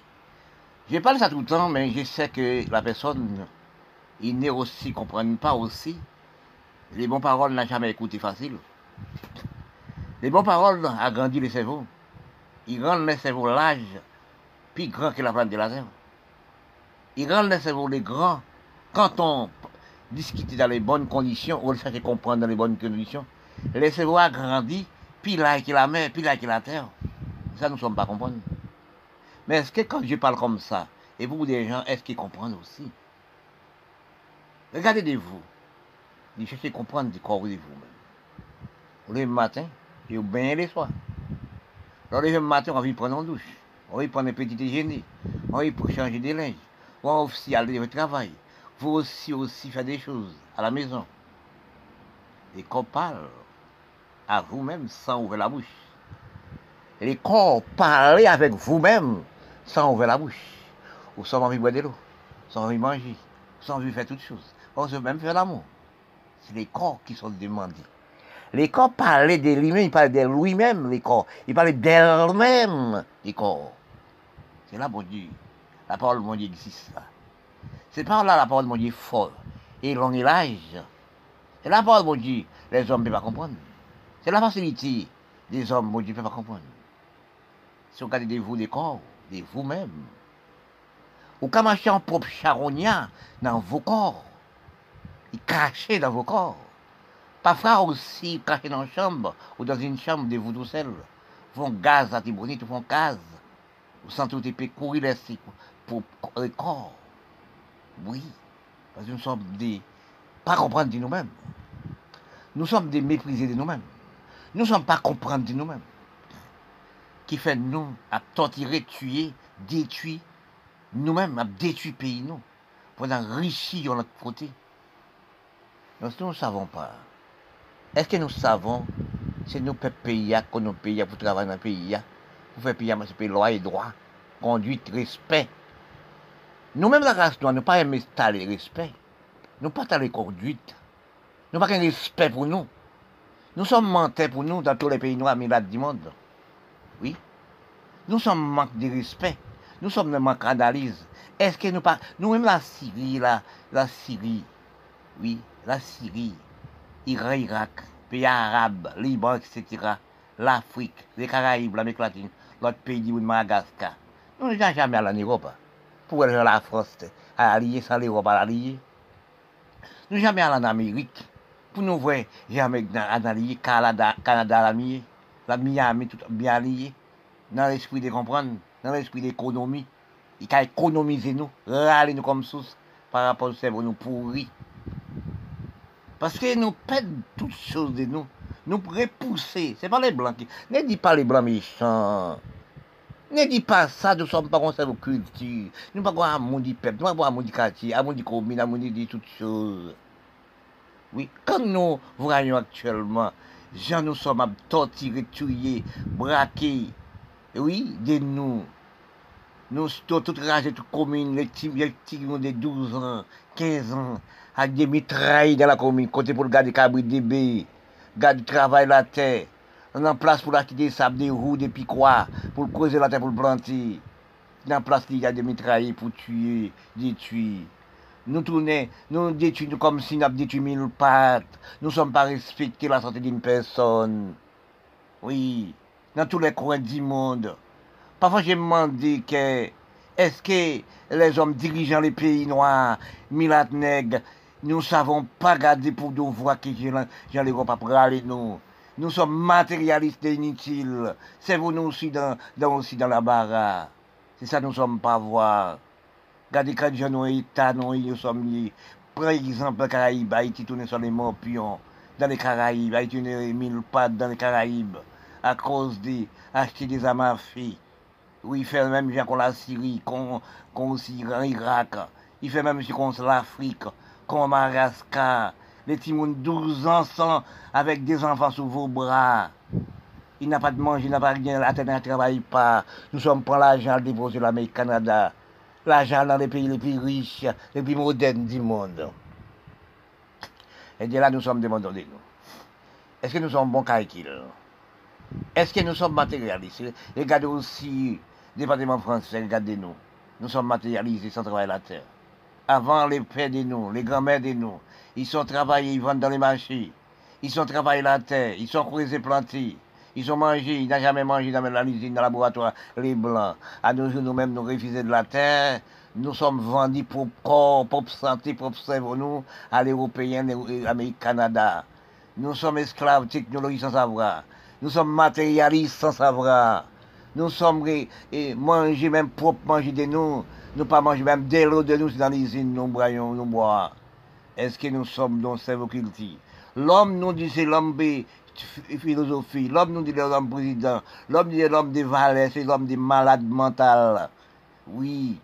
je parle ça tout le temps, mais je sais que la personne, il n'est aussi, comprenne pas aussi. Les bonnes paroles n'a jamais écouté facile. Les bonnes paroles agrandissent le cerveau. Ils rendent le cerveau large, plus grand que la plante de la terre. Il rend les cerveaux les grands. Quand on discute dans les bonnes conditions, on cherche à comprendre dans les bonnes conditions, les cerveaux agrandissent, puis là qu'il la mer, puis là qu'il la terre. Ça, nous ne sommes pas comprendre. Mais est-ce que quand je parle comme ça, et vous des gens, est-ce qu'ils comprennent aussi? Regardez de vous. Vous cherchez à comprendre du corps de vous-même. Le matin, et au bain les soirs. Alors le matin, on va prendre une douche. On va prendre un petit déjeuner. On va changer des linges vous aussi aller au travail, vous aussi aussi faire des choses à la maison. Et qu'on parle à vous-même sans ouvrir la bouche. Et qu'on parle avec vous-même sans ouvrir la bouche. Ou sans envie de boire de l'eau, sans envie de manger, sans envie de faire toutes choses. On se même faire l'amour. Les corps qui sont demandés. Les corps parlaient de lui-même, ils parlaient de lui-même, les corps. Ils parlaient d'elle-même, les corps. C'est là, bon Dieu. La parole de mon Dieu existe. C'est par là la parole de mon Dieu folle et long et l'âge. C'est la parole de mon Dieu, les hommes ne peuvent pas comprendre. C'est la facilité des hommes, mon Dieu ne peut pas comprendre. Si vous regardez de vous des corps, de vous-même, ou comme marcher en propre charognat dans vos corps, et cracher dans vos corps. Parfois aussi cracher dans une chambre ou dans une chambre de vous tout seul. Font gaz à Tibonite, font gaz. Vous sentez que vous courir les pour le corps. Oui, parce que nous sommes des pas comprendre de nous-mêmes. Nous sommes des méprisés de nous-mêmes. Nous ne sommes pas comprendre de nous-mêmes. Qui fait nous à torturer, tuer, détruire nous-mêmes, à détruire pays nous, pour enrichir de notre côté. Nous ne savons pas. Est-ce que nous savons, c'est nous pays, que nous pays pour travailler dans le pays, pour faire payer ce pays loi et droit, conduite, respect. Nous-mêmes, la race noire, nous pas installer le respect. Nous pas installer conduite. Nous pas de respect pour nous. Nous sommes mentés pour nous dans tous les pays noirs du monde. Oui. Nous sommes manque de respect. Nous sommes manque d'analyse. Est-ce que nous pas. Nous-mêmes, la Syrie, la, la Syrie. Oui, la Syrie. Iran, Irak, pays arabes, Liban, etc. L'Afrique, les Caraïbes, l'Amérique latine, l'autre pays du Madagascar. Nous n'avons jamais allé en Europe pour aller la France à allier sans l'Europe à allier. Nous jamais allons en Amérique. Pour nous voir, jamais dans Canada, Canada l'ami, la Miami, tout bien lié. Dans l'esprit de comprendre, dans l'esprit d'économie. Il a économisé nous, râler nous comme source par rapport au cerveau nous pourri. Parce que nous perdons toutes choses de nous. Nous repousser. C'est pas les blancs qui. Ne dis pas les blancs méchants. Ne dis pas ça, nous ne sommes pas conservés culture. Nous ne sommes pas amour du peuple, nous ne sommes pas amour du quartier, amour du commune, amour de toutes choses. Oui, quand nous voyons actuellement, gens nous sommes torturés, tués, braqués, oui, de nous. Nous sommes toutes ragés, toutes communes, les petits, les de 12 ans, 15 ans, avec des mitrailles dans la commune, côté pour garder cabri des garder travail la terre. En place pour acheter des sables, des roues, des piquois, pour creuser la terre, pour le planter. En place, il y a des mitrailles pour tuer, détruire. Nous tournons, nous détruisons comme si nous détruit mille pattes. Nous ne sommes pas respectés la santé d'une personne. Oui, dans tous les coins du monde. Parfois, j'ai demandé que, est-ce que les hommes dirigeant les pays noirs, milat nègres, nous ne savons pas garder pour nous voir pas pour aller nous. Nous sommes matérialistes et inutiles. C'est vous nous aussi dans, dans, aussi dans la barre. C'est ça nous sommes pas voir. Regardez quand nous État, nous, nous sommes liés. Par exemple, les Caraïbes, Haïti tourne sur les morpions. Dans les Caraïbes, Haïti tourne mille pattes dans les Caraïbes. À cause des acheter des armes Oui, il fait même gens qu'on la Syrie, qu'on en Irak. Il fait même qu'on l'Afrique, qu'on Madagascar les timons 12 ans sont avec des enfants sous vos bras. Il n'a pas de manger, il n'a pas rien, la terre ne travaille pas. Nous sommes pas l'argent à déposer l'Amérique Canada. L'argent dans les pays les plus riches, les plus modernes du monde. Et de là, nous sommes demandés de nous. Est-ce que nous sommes bons calculs Est-ce que nous sommes matérialistes? Regardez aussi, département français, regardez-nous. Nous sommes matérialisés sans travailler la terre. Avant, les pères de nous, les grands-mères de nous, ils sont travaillés, ils vendent dans les marchés. Ils sont travaillés la terre, ils sont creusés, plantés. Ils sont mangés, ils n'ont jamais mangé dans la usine, dans le laboratoire, les blancs. À nous, nous-mêmes, nous refusons de la terre. Nous sommes vendus pour corps, pour santé, pour cerveau, nous, à l'Européen, l'Amérique, Canada. Nous sommes esclaves technologie sans savoir. Nous sommes matérialistes sans savoir. Nous sommes et, même propre manger de nous. Nous pas manger même de l'eau de nous dans l'usine, nous nous bois. Est-ce que nous sommes dans cette culture L'homme nous dit c'est l'homme philosophie, l'homme nous dit l'homme président, l'homme dit l'homme des valeurs, c'est l'homme des malades mentales. Oui.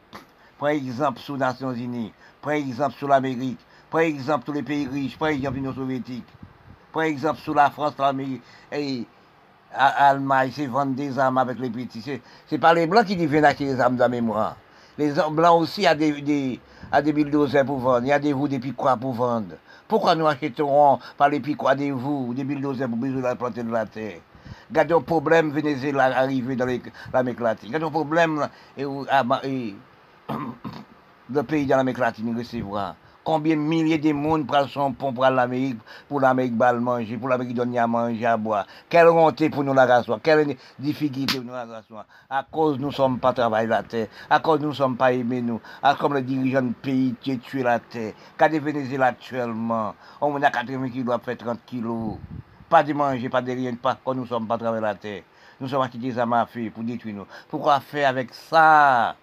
Par exemple, sous les Nations Unies, par exemple, sous l'Amérique, par exemple, tous les pays riches, par exemple, l'Union soviétique, par exemple, sous la France, l'Amérique, et l'Allemagne, c'est vendre des armes avec les petits. C'est pas les Blancs qui viennent acheter des armes dans la mémoire. Les Blancs aussi ont des des bulldozers pour vendre, il y a des vous des piquois pour vendre. Pourquoi nous achèterons par les piquois des vous, des bulldozers pour besoin la planter de la terre? Gardez un problème Venezuela arrivé dans l'Amérique latine. Gardez un problème et, et, <coughs> le pays de l'Amérique latine recevra. Combien de milliers de monde prennent son pont pour l'Amérique, pour l'Amérique balle manger, pour l'Amérique donner à manger, à boire. Quelle honte pour nous la rasseoir, quelle difficulté pour nous la rasseoir. À cause nous ne sommes pas travaillés la terre, à cause nous ne sommes pas aimés nous, à cause les dirigeants du pays qui tué la terre. Quand des Venezuela actuellement, on a 80 kilos, fait 30 kilos. Pas de manger, pas de rien, pas quand nous sommes pas travaillés la terre. Nous sommes achetés des armes pour détruire nous. Pourquoi faire avec ça?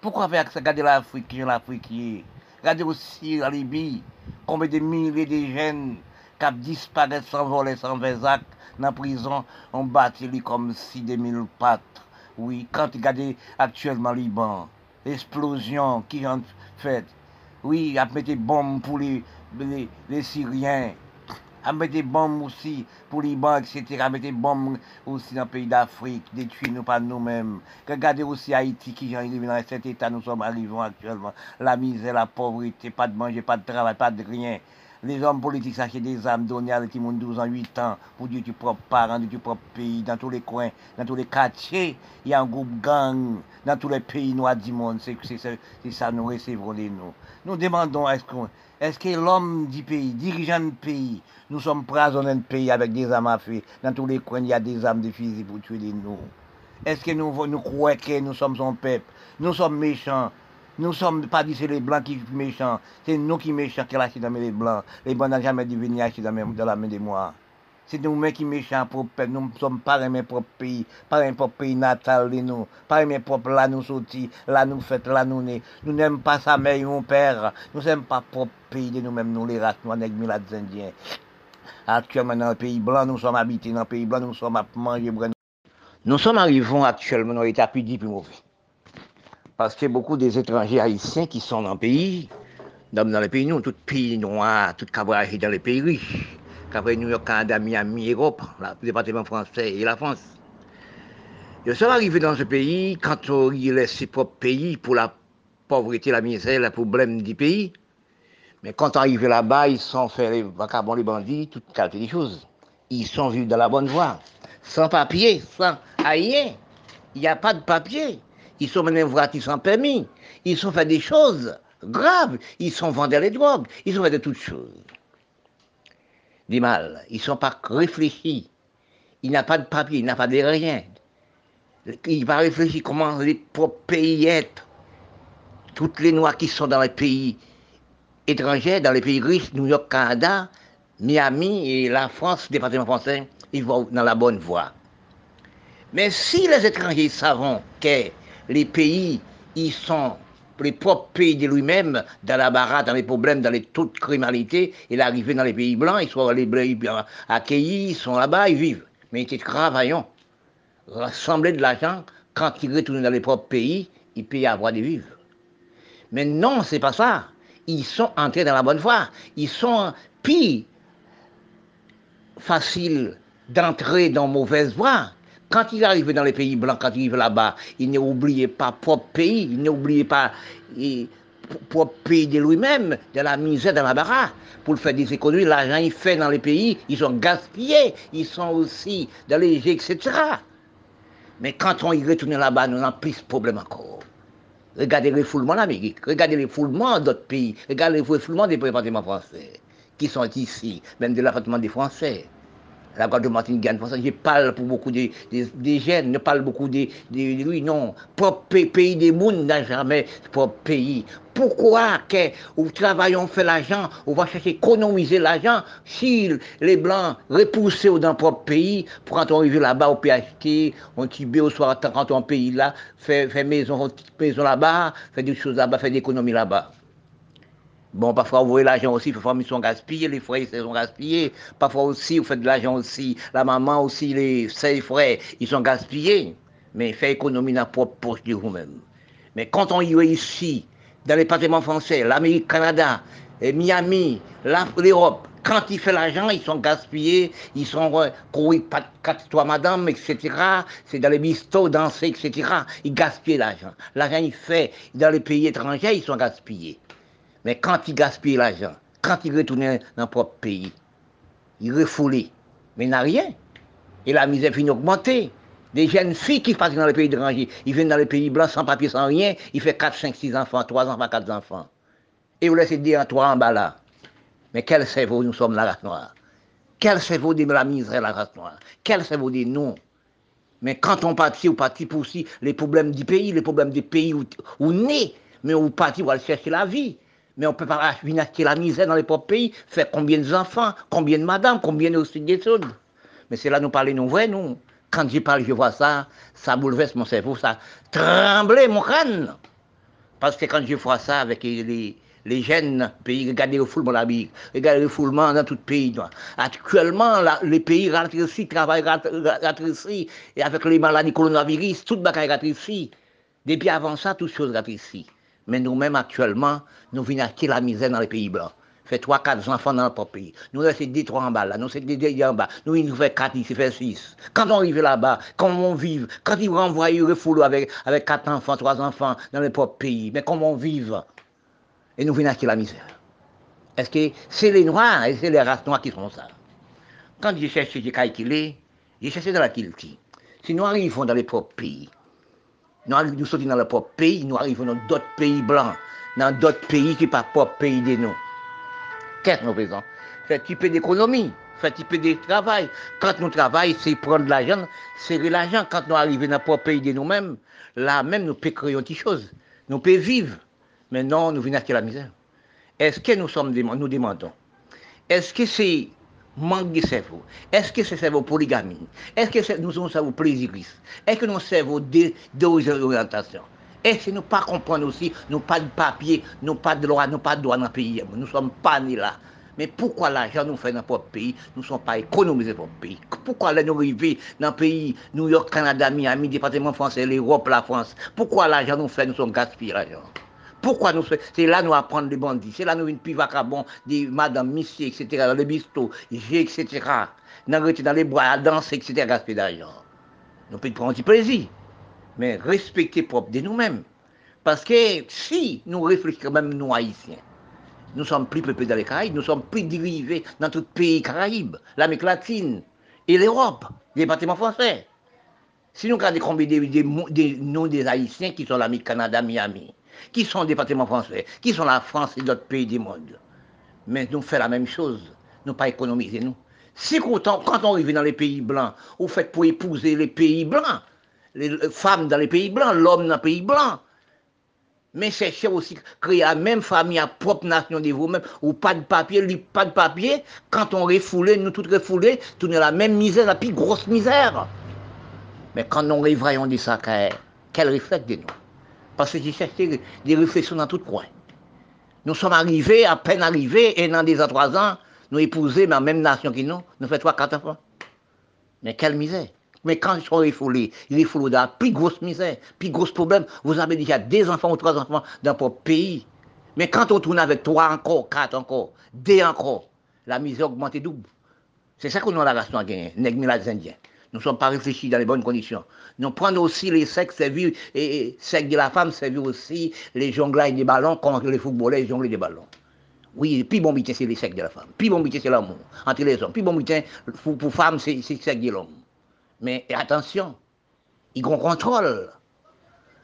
Pourquoi faire avec ça? Regardez l'Afrique, l'Afrique Regardez aussi la Libye, combien de milliers de jeunes qui disparaissent sans voler, sans faire dans la prison, on bâti comme si des mille pattes. Oui, quand regardez actuellement Liban, l'explosion qui ont fait, oui, a mis des bombes pour les Syriens, à mettre des bombes aussi pour les banques, etc., à mettre des bombes aussi dans le pays d'Afrique, détruire nous pas nous-mêmes. Regardez aussi Haïti qui arrive dans cet état, nous sommes arrivés actuellement. La misère, la pauvreté, pas de manger, pas de travail, pas de rien. Les hommes politiques s'achètent des armes données à des 12 ans, 8 ans, pour dire du propre parent, du propre pays, dans tous les coins, dans tous les quartiers. Il y a un groupe gang dans tous les pays noirs du monde. C'est ça nous recevons de nous. Nous demandons, est-ce que, est que l'homme du pays, dirigeant du pays, nous sommes prisonniers de pays avec des armes à feu. Dans tous les coins, il y a des armes, des fusils pour tuer nous. Est-ce que nous, nous croyons que nous sommes son peuple? Nous sommes méchants. Nous sommes pas dit c'est les blancs qui sont méchants, c'est nous qui méchants qui lâchent dans les blancs. Les blancs n'ont jamais dû venir dans, la main des moi. Se nou men ki mechan propè, nou som pare men prop peyi, pare men prop peyi natal li nou, pare men prop la nou soti, la nou fèt, la nou ne. Nou nem pa sa men yon per, nou sem pa prop peyi de nou men nou li rat nou anèk milad zendyen. Aktiyelman nan peyi blan nou som habite, nan peyi blan nou som ap manje bren. Nou som arrivon aktiyelman nou eta pi di pi mouvi. Paske beaucoup des étrangers haïtiens ki son nan peyi, nan le peyi nou, tout peyi noua, tout kabraje dan le peyi riche. Après New York, Canada, Miami, Europe, le département français et la France. Ils sont arrivés dans ce pays quand on laisse ses propres pays pour la pauvreté, la misère, le problème du pays. Mais quand on arrive là-bas, ils sont fait les vagabonds, les bandits, toutes qualité des choses. Ils sont vus dans la bonne voie, sans papier, sans rien. Il n'y a pas de papier. Ils sont menés voiture sans permis. Ils sont fait des choses graves. Ils sont vendus les drogues. Ils ont fait de toutes choses. Des mal. Ils ne sont pas réfléchis. Il n'a pas de papier, il n'a pas de rien. Il va réfléchir comment les propres pays être. Toutes les Noirs qui sont dans les pays étrangers, dans les pays riches, New York, Canada, Miami et la France, département français, ils vont dans la bonne voie. Mais si les étrangers savent que les pays, ils sont les propres pays de lui-même, dans la baraque, dans les problèmes, dans les taux de criminalité, il est arrivé dans les pays blancs, ils sont accueillis, ils sont là-bas, ils vivent. Mais ils étaient travaillants. Rassembler de l'argent, quand ils retournent dans les propres pays, ils payent avoir de vivre. Mais non, c'est pas ça. Ils sont entrés dans la bonne voie. Ils sont pis faciles d'entrer dans mauvaise voie quand il arrive dans les pays blancs, quand il arrive là-bas, il n'oubliait pas propre pays, il n'oubliait pas propre pays de lui-même, de la misère, de la baraque, pour faire des économies. L'argent il fait dans les pays, ils sont gaspillés, ils sont aussi dans etc. Mais quand on y retourne là-bas, nous avons plus de problèmes encore. Regardez les foulements d'Amérique, regardez les foulements d'autres pays, regardez les foulements des départements français qui sont ici, même de l'appartement des Français la Guadeloupe Martinique gagne. Je parle pour beaucoup des, des, jeunes, ne parle beaucoup des, des oui, non. Propre pays des mondes n'a jamais propre pays. Pourquoi que nous travaillons, fait l'argent, on va chercher à économiser l'argent si les Blancs repoussés dans le propre pays, pour quand on arrive là-bas, on peut acheter, on tibé au soir, quand on pays là, fait, fait maison, maison là-bas, fait des choses là-bas, fait des économies là-bas. Bon, parfois, vous voyez l'argent aussi, parfois, ils sont gaspillés, les frères, ils sont gaspillés. Parfois aussi, vous faites de l'argent aussi. La maman aussi, les sept frères, ils sont gaspillés. Mais faites économie dans la propre poche de vous-même. Mais quand on y est ici, dans les départements français, l'Amérique, Canada, Miami, l'Europe, quand ils font l'argent, ils sont gaspillés, ils sont courus, quatre toi madame, etc. C'est dans les bistrots, danser, etc. Ils gaspillent l'argent. L'argent, il fait dans les pays étrangers, ils sont gaspillés. Mais quand il gaspille l'argent, quand il retourne dans propre pays, il refoulé, mais il n'a rien. Et la misère finit d'augmenter. Des jeunes filles qui partent dans les pays étrangers, ils viennent dans les pays blancs sans papier, sans rien, ils font 4, 5, 6 enfants, 3 enfants, 4 enfants. Et vous laissez dire à toi en bas là. Mais quel cerveau nous sommes la race noire? Quel cerveau de la misère la race noire? Quel cerveau de nous Mais quand on partit, on partit pour aussi les problèmes du pays, les problèmes des pays où, on est, mais on partit pour aller chercher la vie. Mais on peut pas venir la misère dans les propres pays, faire combien d'enfants, combien de madames, combien de des choses. Mais c'est là nous parlons, nous vrai, nous. Quand je parle, je vois ça, ça bouleverse mon cerveau, ça tremble mon crâne. Parce que quand je vois ça avec les, les jeunes pays, regardez le foulement la Bible, regardez le foulement dans tout le pays. Actuellement, les pays ralentissent, travaillent ralentissent, et avec les maladies coronavirus, tout le monde ralentissent. Depuis avant ça, toutes choses ralentissent. Mais nous-mêmes, actuellement, nous venons acheter la misère dans les pays blancs. Fait trois, quatre enfants dans le pays. Nous laissons des trois en bas là, nous laissons des deux en bas. Nous, il nous fait quatre ici, fait six. Quand on arrive là-bas, comment on vive? Quand ils renvoient le foulou avec, avec quatre enfants, trois enfants dans les propres pays, mais comment on vive? Et nous venons acheter la misère. Est-ce que c'est les Noirs et c'est les races noires qui font ça? Quand j'ai cherché, j'ai calculé, j'ai cherché dans la Kilti. Si nous arrivons dans les propres pays, nous, nous sommes dans le propre pays, nous arrivons dans d'autres pays blancs, dans d'autres pays qui ne sont pas propre pays de nous. Qu'est-ce que nous faisons? Faire un petit peu d'économie, faire un petit peu de travail. Quand nous travaillons, c'est prendre l'argent, c'est l'argent. Quand nous arrivons dans le propre pays de nous-mêmes, là même nous pouvons créer autre chose. Nous pouvons vivre. Mais non, nous venons acheter la misère. Est-ce que nous sommes nous demandons? Est-ce que c'est manque de cerveau. Est-ce que c'est cerveau polygamie? Est-ce que nous sommes cerveau plaisiriste Est-ce que nous sommes cerveau d'orientation Est-ce que nous pas comprendre aussi, nous pas de papier, nous pas de loi, nous pas de droit dans le pays? Nous ne sommes pas nés là. Mais pourquoi l'argent nous fait dans notre pays, nous ne sommes pas économisés pour le pays. Pourquoi là nous arrivons dans le pays, New York, Canada, Miami, département français, l'Europe, la France? Pourquoi l'argent nous fait, nous sommes gaspillés l'argent? Pourquoi nous C'est là nous apprenons les bandits, c'est là nous une plus vacabon des madame, monsieur, etc., dans les bistrots, j'ai, etc. Dans les bois à danser, etc., gaspiller d'argent. Nous pouvons prendre du plaisir, mais respecter propre de nous-mêmes. Parce que si nous réfléchissons, même nous haïtiens, nous sommes plus peuplés dans les Caraïbes, nous sommes plus dérivés dans tout pays Caraïbes, l'Amérique latine et l'Europe, les bâtiments français. Si nous regardons combien des, noms des Haïtiens qui sont l'Amérique Canada, Miami, qui sont des bâtiments français, qui sont la France et d'autres pays du monde. Mais nous faisons la même chose, nous pas économiser nous. Si quand on arrive dans les pays blancs, vous faites pour épouser les pays blancs, les femmes dans les pays blancs, l'homme dans les pays blancs, mais cherchez aussi créer la même famille, la propre nation de vous-même, ou pas de papier, pas de papier, quand on refoulé, nous tous refoulés, tout la même misère, la plus grosse misère. Mais quand nous on dit ça, quel réflexe de nous Parce que j'ai cherché des réflexions dans tout coin. Nous sommes arrivés, à peine arrivés, et dans des ans, trois ans, nous épouser la même nation que nous, nous faisons trois, quatre enfants. Mais quelle misère mais quand ils sont refoulés, ils refoulés dans la plus grosse misère, plus gros problème. Vous avez déjà des enfants ou trois enfants dans votre pays. Mais quand on tourne avec trois encore, quatre encore, deux encore, la misère augmente double. C'est ça que nous avons la à gagner, les Indiens. Nous ne sommes pas réfléchis dans les bonnes conditions. Nous prenons aussi les sexes servir, et, sexe de la femme servir aussi les jongleurs des ballons contre les footballeurs et les des ballons. Oui, puis bon c'est les sexes de la femme. Puis bon c'est l'amour entre les hommes. Puis bon pour, pour femmes, c'est le sexe de l'homme. Mais attention, ils contrôle.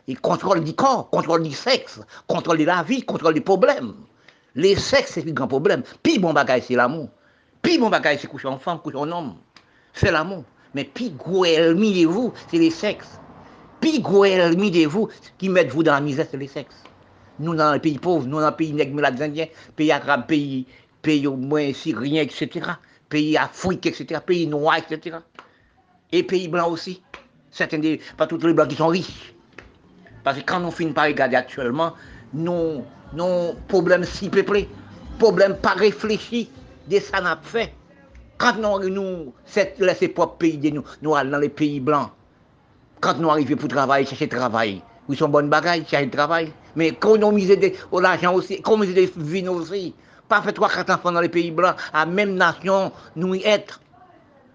Ils contrôlent du corps, contrôlent du sexe, contrôlent de la vie, contrôlent des problèmes. Les sexes, c'est un grand problème. Puis bon bagage, c'est l'amour. Puis bon bagage, c'est coucher en femme, coucher en homme. C'est l'amour. Mais puis gros ennemi de vous, c'est les sexes. Puis gros de vous, qui mettent vous dans la misère, c'est les sexes. Nous, dans les pays pauvres, nous, dans les pays nègres, indiens, pays arabes, pays, pays au moins syriens, etc., pays africains, etc., pays noirs, etc et pays blancs aussi. Certains des, pas tous les blancs qui sont riches. Parce que quand nous finissons par regarder actuellement, nos, nos problèmes si peuplés, problèmes pas réfléchis, des ça n'a. Quand nous, nous laissons propres pays de nous, nous allons dans les pays blancs, quand nous arrivons pour travailler, chercher travail, ils sont bonnes bagailles, chercher travail. Mais économiser de l'argent aussi, économiser des vignes aussi. Pas faire trois, quatre enfants dans les pays blancs, à même nation, nous y être.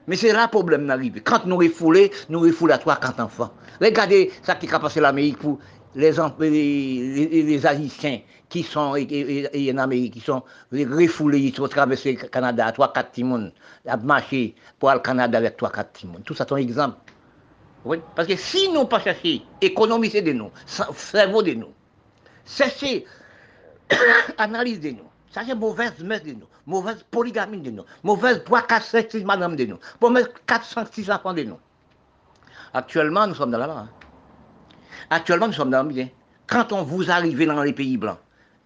Mais c'est là le problème d'arriver. Quand nous refoulons, nous refoulons à trois, quatre enfants. Regardez ce qui a passé l'Amérique pour les, les, les, Haïtiens qui sont en Amérique, qui sont refoulés, ils sont traversés le Canada, trois, quatre timons, à marcher pour aller au Canada avec trois, quatre timons. Tout ça, c'est un exemple. Oui? Parce que si nous pas chercher, économiser de nous, cerveau de nous, chercher, <coughs> analyse de nous, ça, c'est mauvaise mère de nous, mauvaise polygamie de nous, mauvaise 3, 4, 5, 6 madame de nous, mauvaise 4, 5, 6 enfants de nous. Actuellement, nous sommes dans la bas. Hein. Actuellement, nous sommes dans le bien. Quand on vous arrive dans les pays blancs,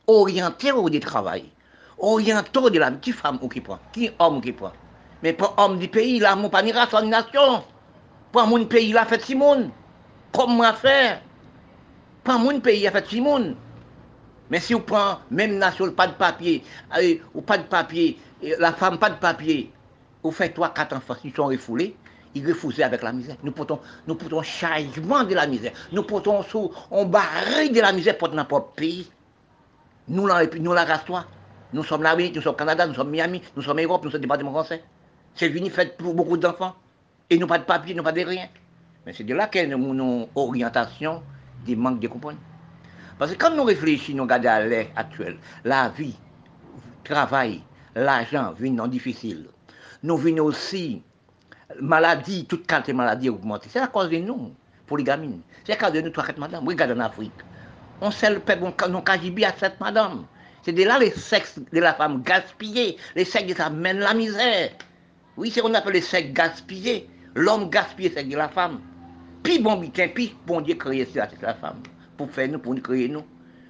orienté au travail, orienté de la qui femme ou qui prend, qui homme qui prend. Mais pas homme du pays, là, mon pas ni race, nation. Pas mon pays, là, fait Simone. Comme moi faire. Pas mon pays, a fait Simone. Mais si vous prenez même nation, pas de papier, ou pas de papier, la femme pas de papier, vous faites trois, quatre enfants, ils sont refoulés, ils refusent avec la misère. Nous portons, nous portons changement de la misère. Nous portons sous, on barre de la misère pour notre pays. Nous, la, nous la race Nous sommes l'Amérique, nous sommes Canada, nous sommes Miami, nous sommes Europe, nous sommes département français. C'est venu fait pour beaucoup d'enfants. Et nous pas de papier, nous pas de rien. Mais c'est de là qu'est une orientation des manques de compagnie. Parce que quand nous réfléchissons, nous regardons à l'ère actuelle, la vie, le travail, l'argent viennent difficile. Nous venons aussi, maladie, toute qualité de maladie augmentée. C'est à cause de nous, pour. C'est à cause de nous, trois, quatre madame. Regarde en Afrique. On sait le peuple, on cagibi à cette madame. C'est de là les sexes de la femme gaspillés, les sexes de ça mène la misère. Oui, c'est ce qu'on appelle les sexes gaspillés. L'homme gaspillé, c'est de la femme. Puis bon, puis bon Dieu créé c'est la femme pour faire nous, pour nous créer nous.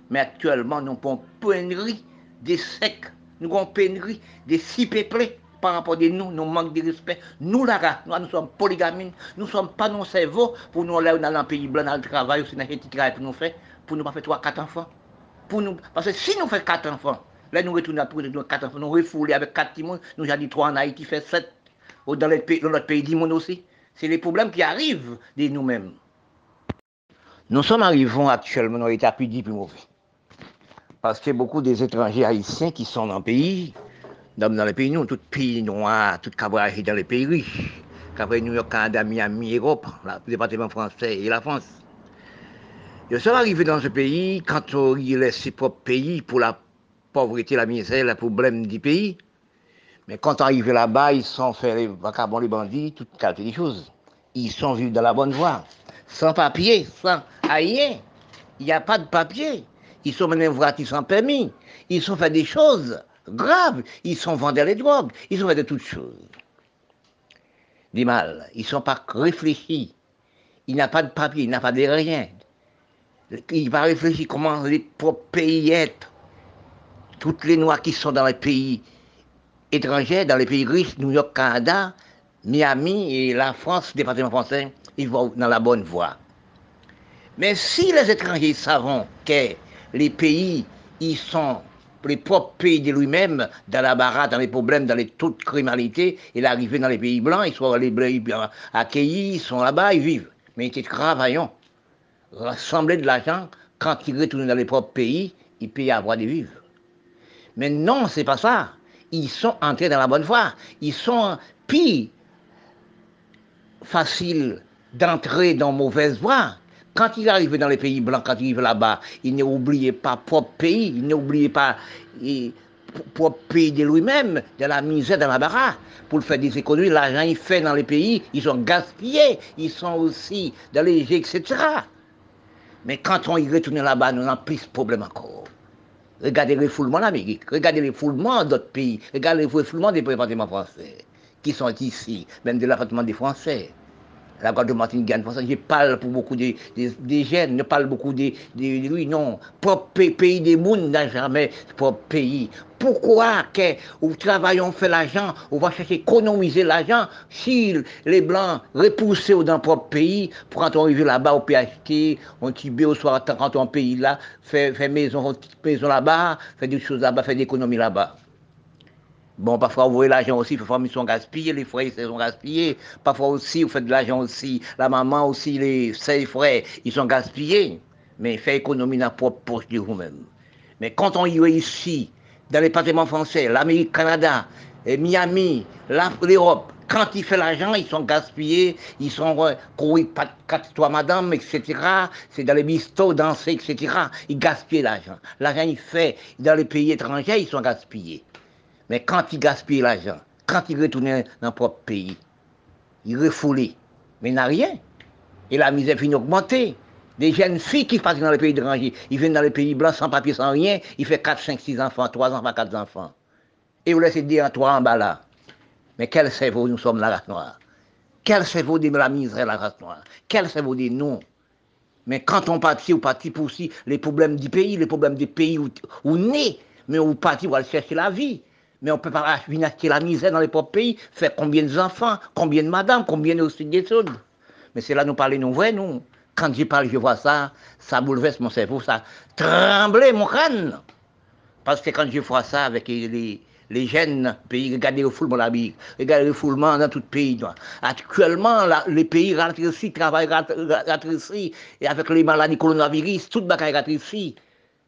Mais actuellement, nous avons pénurie des secs, nous avons pénurie des si peuplés par rapport à nous, nous manquons de respect. Nous, là, nous, nous sommes polygamines, nous ne sommes pas nos cerveaux pour nous aller dans un pays blanc, dans le travail, aussi dans le travail pour nous faire, pour nous pas faire trois, quatre enfants. Pour nous, parce que si nous faisons quatre enfants, là nous retournons pour nous quatre enfants, nous refoulons avec quatre timons, nous avons dit trois en Haïti, fait sept dans, les pays, dans notre pays monde aussi. C'est les problèmes qui arrivent de nous-mêmes. Nous sommes arrivés actuellement dans l'état plus dit plus mauvais. Parce a beaucoup des étrangers haïtiens qui sont dans le pays, dans, dans les pays nous, tout pays noirs, tout cabrage dans les pays riches. Après New York, Canada, Miami, Europe, le département français et la France. Ils sont arrivés dans ce pays quand on laisse ses propres pays pour la pauvreté, la misère, le problème du pays. Mais quand on arrive là-bas, ils sont fait les vagabonds, les bandits, toutes qualité des choses. Ils sont vus dans la bonne voie, sans papier, sans rien. Il n'y a pas de papier. Ils sont menés voiture sans permis. Ils sont fait des choses graves. Ils sont vendus les drogues. Ils ont fait de toutes choses. Des mal. Ils ne sont pas réfléchis. Il n'a pas de papier, il n'a pas de rien. Il va réfléchir comment les propres pays être. Toutes les Noirs qui sont dans les pays étrangers, dans les pays riches, New York, Canada, Miami et la France, département français, ils vont dans la bonne voie. Mais si les étrangers savent que les pays, ils sont les propres pays de lui-même, dans la baraque, dans les problèmes, dans les taux de criminalité, il est arrivé dans les pays blancs, ils sont les accueillis, ils sont là-bas, ils vivent. Mais ils étaient travaillants. Rassembler de l'argent, quand ils retournent dans les propres pays, ils payent avoir de vivre. Mais non, c'est pas ça. Ils sont entrés dans la bonne voie. Ils sont pis faciles d'entrer dans mauvaise voie quand il arrive dans les pays blancs, quand il arrive là-bas, il n'oubliait pas propre pays, il n'oubliait pas propre pays de lui-même, de la misère, de la baraque, pour faire des économies. L'argent il fait dans les pays, ils sont gaspillés, ils sont aussi dans les etc. Mais quand on y retourne là-bas, nous avons plus de problèmes encore. Regardez les foulements d'Amérique, regardez les foulements d'autres pays, regardez les foulements des départements français qui sont ici, même de l'appartement des Français la Guadeloupe Martinique gagne. Je parle pour beaucoup des, des, jeunes, je parle beaucoup des, oui, non. Propre pays des mondes n'a jamais propre pays. Pourquoi que nous travaillons, fait l'argent, on va chercher à économiser l'argent si les Blancs repoussés dans le propre pays, pour quand on arrive là-bas, on peut acheter, on tibé au soir, quand on pays là, fait, fait maison, maison là-bas, fait des choses là-bas, fait des économies là-bas. Bon, parfois, vous voyez l'argent aussi, parfois, ils sont gaspillés, les frères, ils sont gaspillés. Parfois aussi, vous faites de l'argent aussi. La maman aussi, les sept frères, ils sont gaspillés. Mais faites économie dans la propre poche de vous-même. Mais quand on y est ici, dans les départements français, l'Amérique, Canada, Miami, l'Europe, quand ils font l'argent, ils sont gaspillés, ils sont courus quatre toi madame, etc. C'est dans les bistrots, danser, etc. Ils gaspillent l'argent. L'argent, il fait dans les pays étrangers, ils sont gaspillés. Mais quand il gaspille l'argent, quand il retourne dans propre pays, il refoule, mais n'a rien. Et la misère finit d'augmenter. Des jeunes filles qui partent dans les pays étrangers, ils viennent dans les pays blancs sans papier, sans rien, ils font 4, 5, 6 enfants, 3 enfants, 4 enfants. Et vous laissez dire à toi en bas là. Mais quel cerveau nous sommes la race noire? Quel cerveau de la misère la race noire? Quel cerveau de nous Mais quand on partit, on partit pour aussi les problèmes du pays, les problèmes des pays où on est, mais on partit pour aller chercher la vie. Mais on peut pas venir la misère dans les propres pays, faire combien d'enfants, combien de madames, combien de des choses. Mais c'est là nous parlons, nous vrai, nous. Quand je parle, je vois ça, ça bouleverse mon cerveau, ça tremble mon crâne. Parce que quand je vois ça avec les, les jeunes pays, regardez le foulement Bible, regardez le foulement dans tout le pays. Actuellement, les pays ralentissent, travaillent ralentissent, et avec les maladies coronavirus, tout le bagaille ralentissent.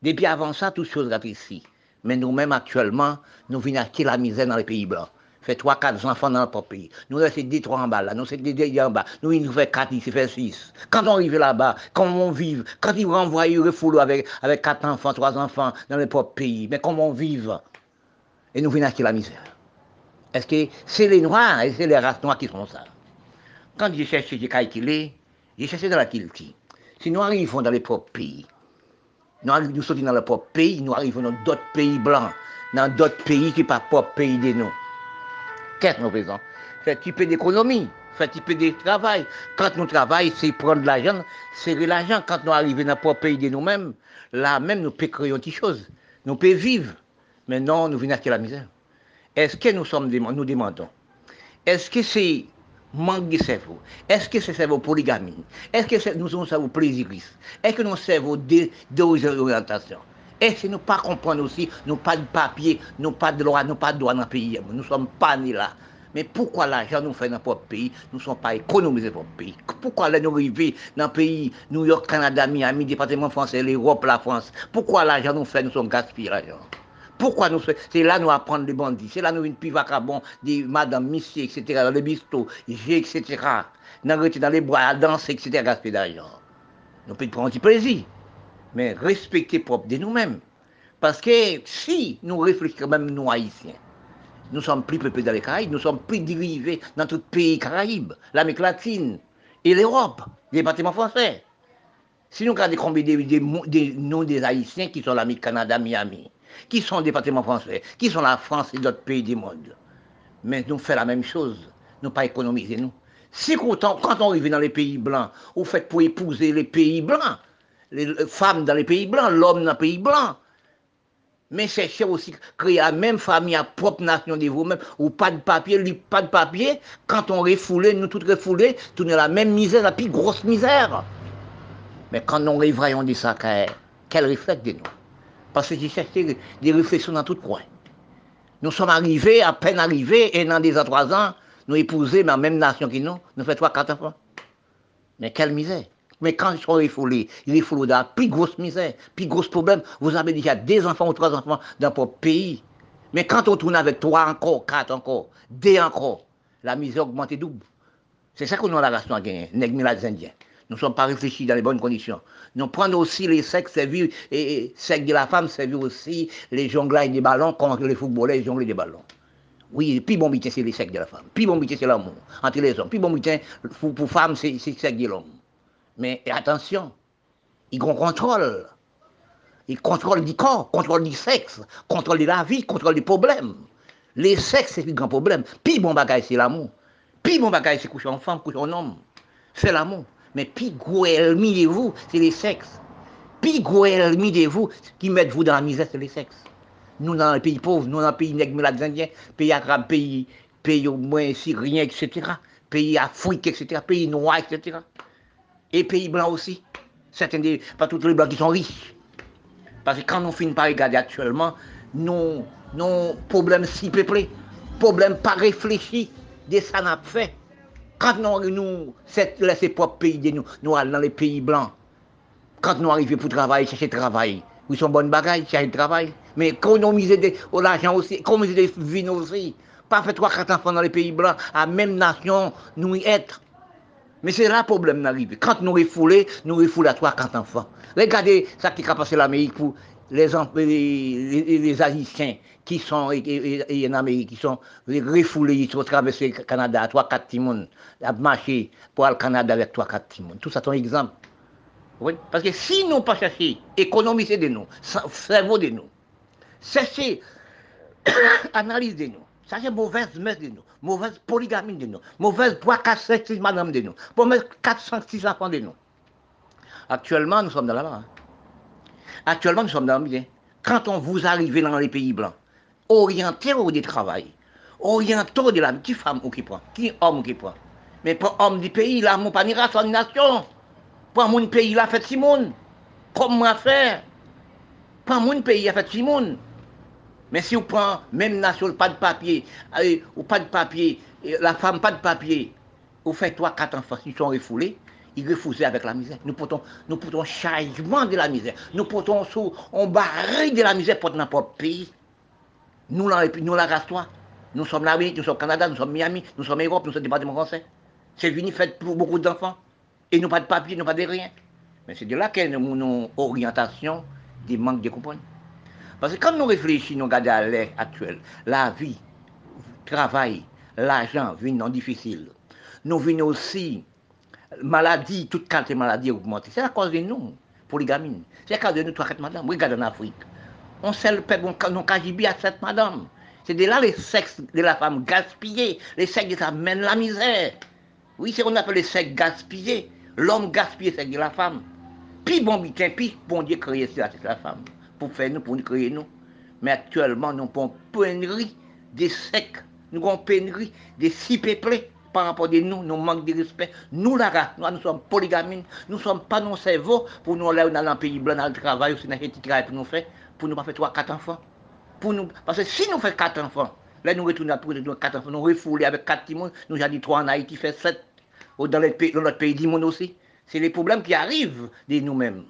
Depuis avant ça, toutes choses ralentissent. Mais nous-mêmes, actuellement, nous venons acheter la misère dans les pays blancs. Fait trois, quatre enfants dans notre pays. Nous laissons des trois en bas là, nous c'est des en bas. Nous, il nous fait quatre ici, fait six. Quand on arrive là-bas, comment on vive, quand ils renvoient le foulou avec, avec quatre enfants, trois enfants dans les propres pays, mais comment on vive? Et nous venons acheter la misère. Est-ce que c'est les Noirs et c'est les races noires qui font ça? Quand j'ai cherché, j'ai calculé, j'ai cherché dans la Kilti. Si nous arrivons dans les propres pays, nous, sortons dans le propre pays, nous arrivons dans d'autres pays blancs, dans d'autres pays qui ne sont pas propre pays de nous. Qu'est-ce que nous faisons? Faire un peu d'économie. faire un peu de travail. Quand nous travaillons, c'est prendre l'argent, serrer l'argent. Quand nous arrivons dans notre propre pays de nous-mêmes, là même, nous pouvons créer autre chose. Nous pouvons vivre. Mais non, nous venons acheter la misère. Est-ce que nous sommes nous demandons? Est-ce que c'est manque de cerveau. Est-ce que c'est cerveau polygamie? Est-ce que nous sommes cerveau plaisiriste Est-ce que nous sommes cerveau d'orientation Est-ce que nous ne pas comprendre aussi, nous pas de papier, nous pas de loi, nous pas de droit dans le pays? Nous ne sommes pas nés là. Mais pourquoi l'argent nous fait dans notre pays? Nous ne sommes pas économisés pour le pays. Pourquoi nous arrivons dans le pays, New York, Canada, Miami, département français, l'Europe, la France? Pourquoi l'argent nous fait, nous sommes gaspillés l'argent? Pourquoi nous C'est là nous apprendre les bandits. C'est là nous une pivacabon des madame, monsieur, etc. Dans les bistrots, j'ai, etc. Nous dans les bois à danser, etc. Gaspiller d'argent. Nous pouvons prendre petit plaisir. Mais respecter propre de nous-mêmes. Parce que si nous réfléchissons, même nous haïtiens, nous sommes plus peuplés dans les Caraïbes, nous sommes plus dirigés dans tout pays Caraïbes, l'Amérique latine et l'Europe, les bâtiments français. Si nous regardons combien des, noms des Haïtiens qui sont l'Amérique, Canada, Miami, qui sont des bâtiments français, qui sont la France et d'autres pays du monde? Mais nous faisons la même chose, nous pas économiser nous. Si quand on arrive dans les pays blancs, vous faites pour épouser les pays blancs, les femmes dans les pays blancs, l'homme dans les pays blancs, mais cherchez aussi créer la même famille, la propre nation de vous-même, ou pas de papier, pas de papier, quand on refoulé, nous tous refoulés, tout la même misère, la plus grosse misère. Mais quand nous on dit ça, quel réflexe de nous Parce que j'ai cherché des réflexions dans tout coin. Nous sommes arrivés, à peine arrivés, et dans des ans, trois ans, nous épouser la même nation que nous, nous faisons trois, quatre enfants. Mais quelle misère mais quand ils sont refoulés, ils refoulés dans la plus grosse misère, plus gros problème. Vous avez déjà des enfants ou trois enfants dans votre pays. Mais quand on tourne avec trois encore, quatre encore, deux encore, la misère augmente double. C'est ça que nous la relation à gagner, les Indiens. Nous ne sommes pas réfléchis dans les bonnes conditions. Nous prenons aussi les sexes servir, et, sexes de la femme servir aussi les jonglages des ballons contre les footballeurs et jongler des ballons. Oui, puis bon métier, c'est les sexes de la femme. Puis bon métier, c'est l'amour entre les hommes. Puis bon métier, pour, pour femmes, c'est le sexe de l'homme. Mais attention, ils ont contrôle. Ils contrôlent du corps, contrôlent du sexe, contrôlent de la vie, contrôlent des problèmes. Les sexes, c'est un grand problème. Puis bon bagage, c'est l'amour. Puis bon bagage, c'est coucher en femme, coucher en homme. C'est l'amour. Mais puis gros ennemi de vous, c'est les sexes. Puis gros ennemi de vous, qui mettent vous dans la misère, c'est les sexes. Nous, dans les pays pauvres, nous, dans les pays nègres, indiens, pays arabes, pays, pays au moins syriens, etc. Pays Afrique, etc. Pays noirs, etc et pays blancs aussi. Certains des, pas tous les blancs qui sont riches. Parce que quand nous finissons par regarder actuellement, nos, nos problèmes si peuplés, problèmes pas réfléchis, des ça n'a. Quand nous, nous laissons propre pays nous, nous allons dans les pays blancs, quand nous arrivons pour travailler, chercher travail, ils sont bonnes bagailles, chercher travail. Mais économiser de l'argent aussi, économiser des vignes aussi. Pas faire trois, quatre enfants dans les pays blancs, à même nation, nous y être. Mais c'est là le problème d'arriver. Quand nous refoulons, nous refoulons à trois, quatre enfants. Regardez ce qui a passé l'Amérique pour les, les, les, Haïtiens qui sont en Amérique, qui sont refoulés, ils sont traversés le Canada, trois, quatre timons, à marcher pour aller au Canada avec trois, quatre timons. Tout ça, c'est un exemple. Parce que si nous pas chercher, économiser de nous, cerveau de nous, chercher, <coughs> analyse de nous, ça, c'est mauvaise mère de nous, mauvaise polygamie de nous, mauvaise 3, 4, 5, 6 madame de nous, mauvaise 4, 5, 6 enfants de nous. Actuellement, nous sommes dans la main. Actuellement, nous sommes dans bien. Quand on vous arrive dans les pays blancs, orientés au travail, orientés de la qui femme ou qui prend, qui homme qui prend. Mais pas homme du pays, là, mon pas ni race, nation. Pas mon pays, là, fait Simone. Comme moi faire. Pas mon pays, là, fait Simone. Mais si vous prenez même nation, pas de papier, euh, ou pas de papier, la femme pas de papier, vous faites trois, quatre enfants qui sont refoulés, ils refusent avec la misère. Nous portons, nous portons changement de la misère. Nous portons sous, on barre de la misère pour n'importe pays. Nous, la, nous la race toi. Nous sommes l'Amérique, nous sommes Canada, nous sommes Miami, nous sommes Europe, nous sommes département français. C'est venu fait pour beaucoup d'enfants. Et nous pas de papier, nous pas de rien. Mais c'est de là qu'est une orientation des manques de compagnie. Parce que quand nous réfléchissons, nous regardons à l'ère actuelle, la vie, le travail, l'argent viennent non difficile. Nous venons aussi, maladie, toute qualité de maladie augmentée. C'est à cause de nous, pour. C'est à cause de nous, trois, quatre madame. Regarde en Afrique. On sait le peuple, on cagibi à cette madame. C'est de là les sexes de la femme gaspillés, les sexes de la mène la misère. Oui, c'est ce qu'on appelle le sexe gaspillé. L'homme gaspillé, c'est la femme. Puis bon, puis bon Dieu créé ça, c'est la femme. Pour faire nous, pour nous créer nous. Mais actuellement, nous avons pénurie des secs. Nous avons pénurie des six peuplés par rapport à nous, nous manquons de respect. Nous, là, nous, nous sommes polygamines, nous ne sommes pas nos cerveaux pour nous aller dans un pays blanc, dans le travail, ou dans le travail pour nous faire, pour nous pas faire trois, quatre enfants. Pour nous, parce que si nous faisons quatre enfants, là nous retournons pour nous quatre enfants, nous refoulons avec quatre timons, nous avons dit trois en Haïti, fait sept, dans, dans notre pays, 10 aussi. C'est les problèmes qui arrivent de nous-mêmes.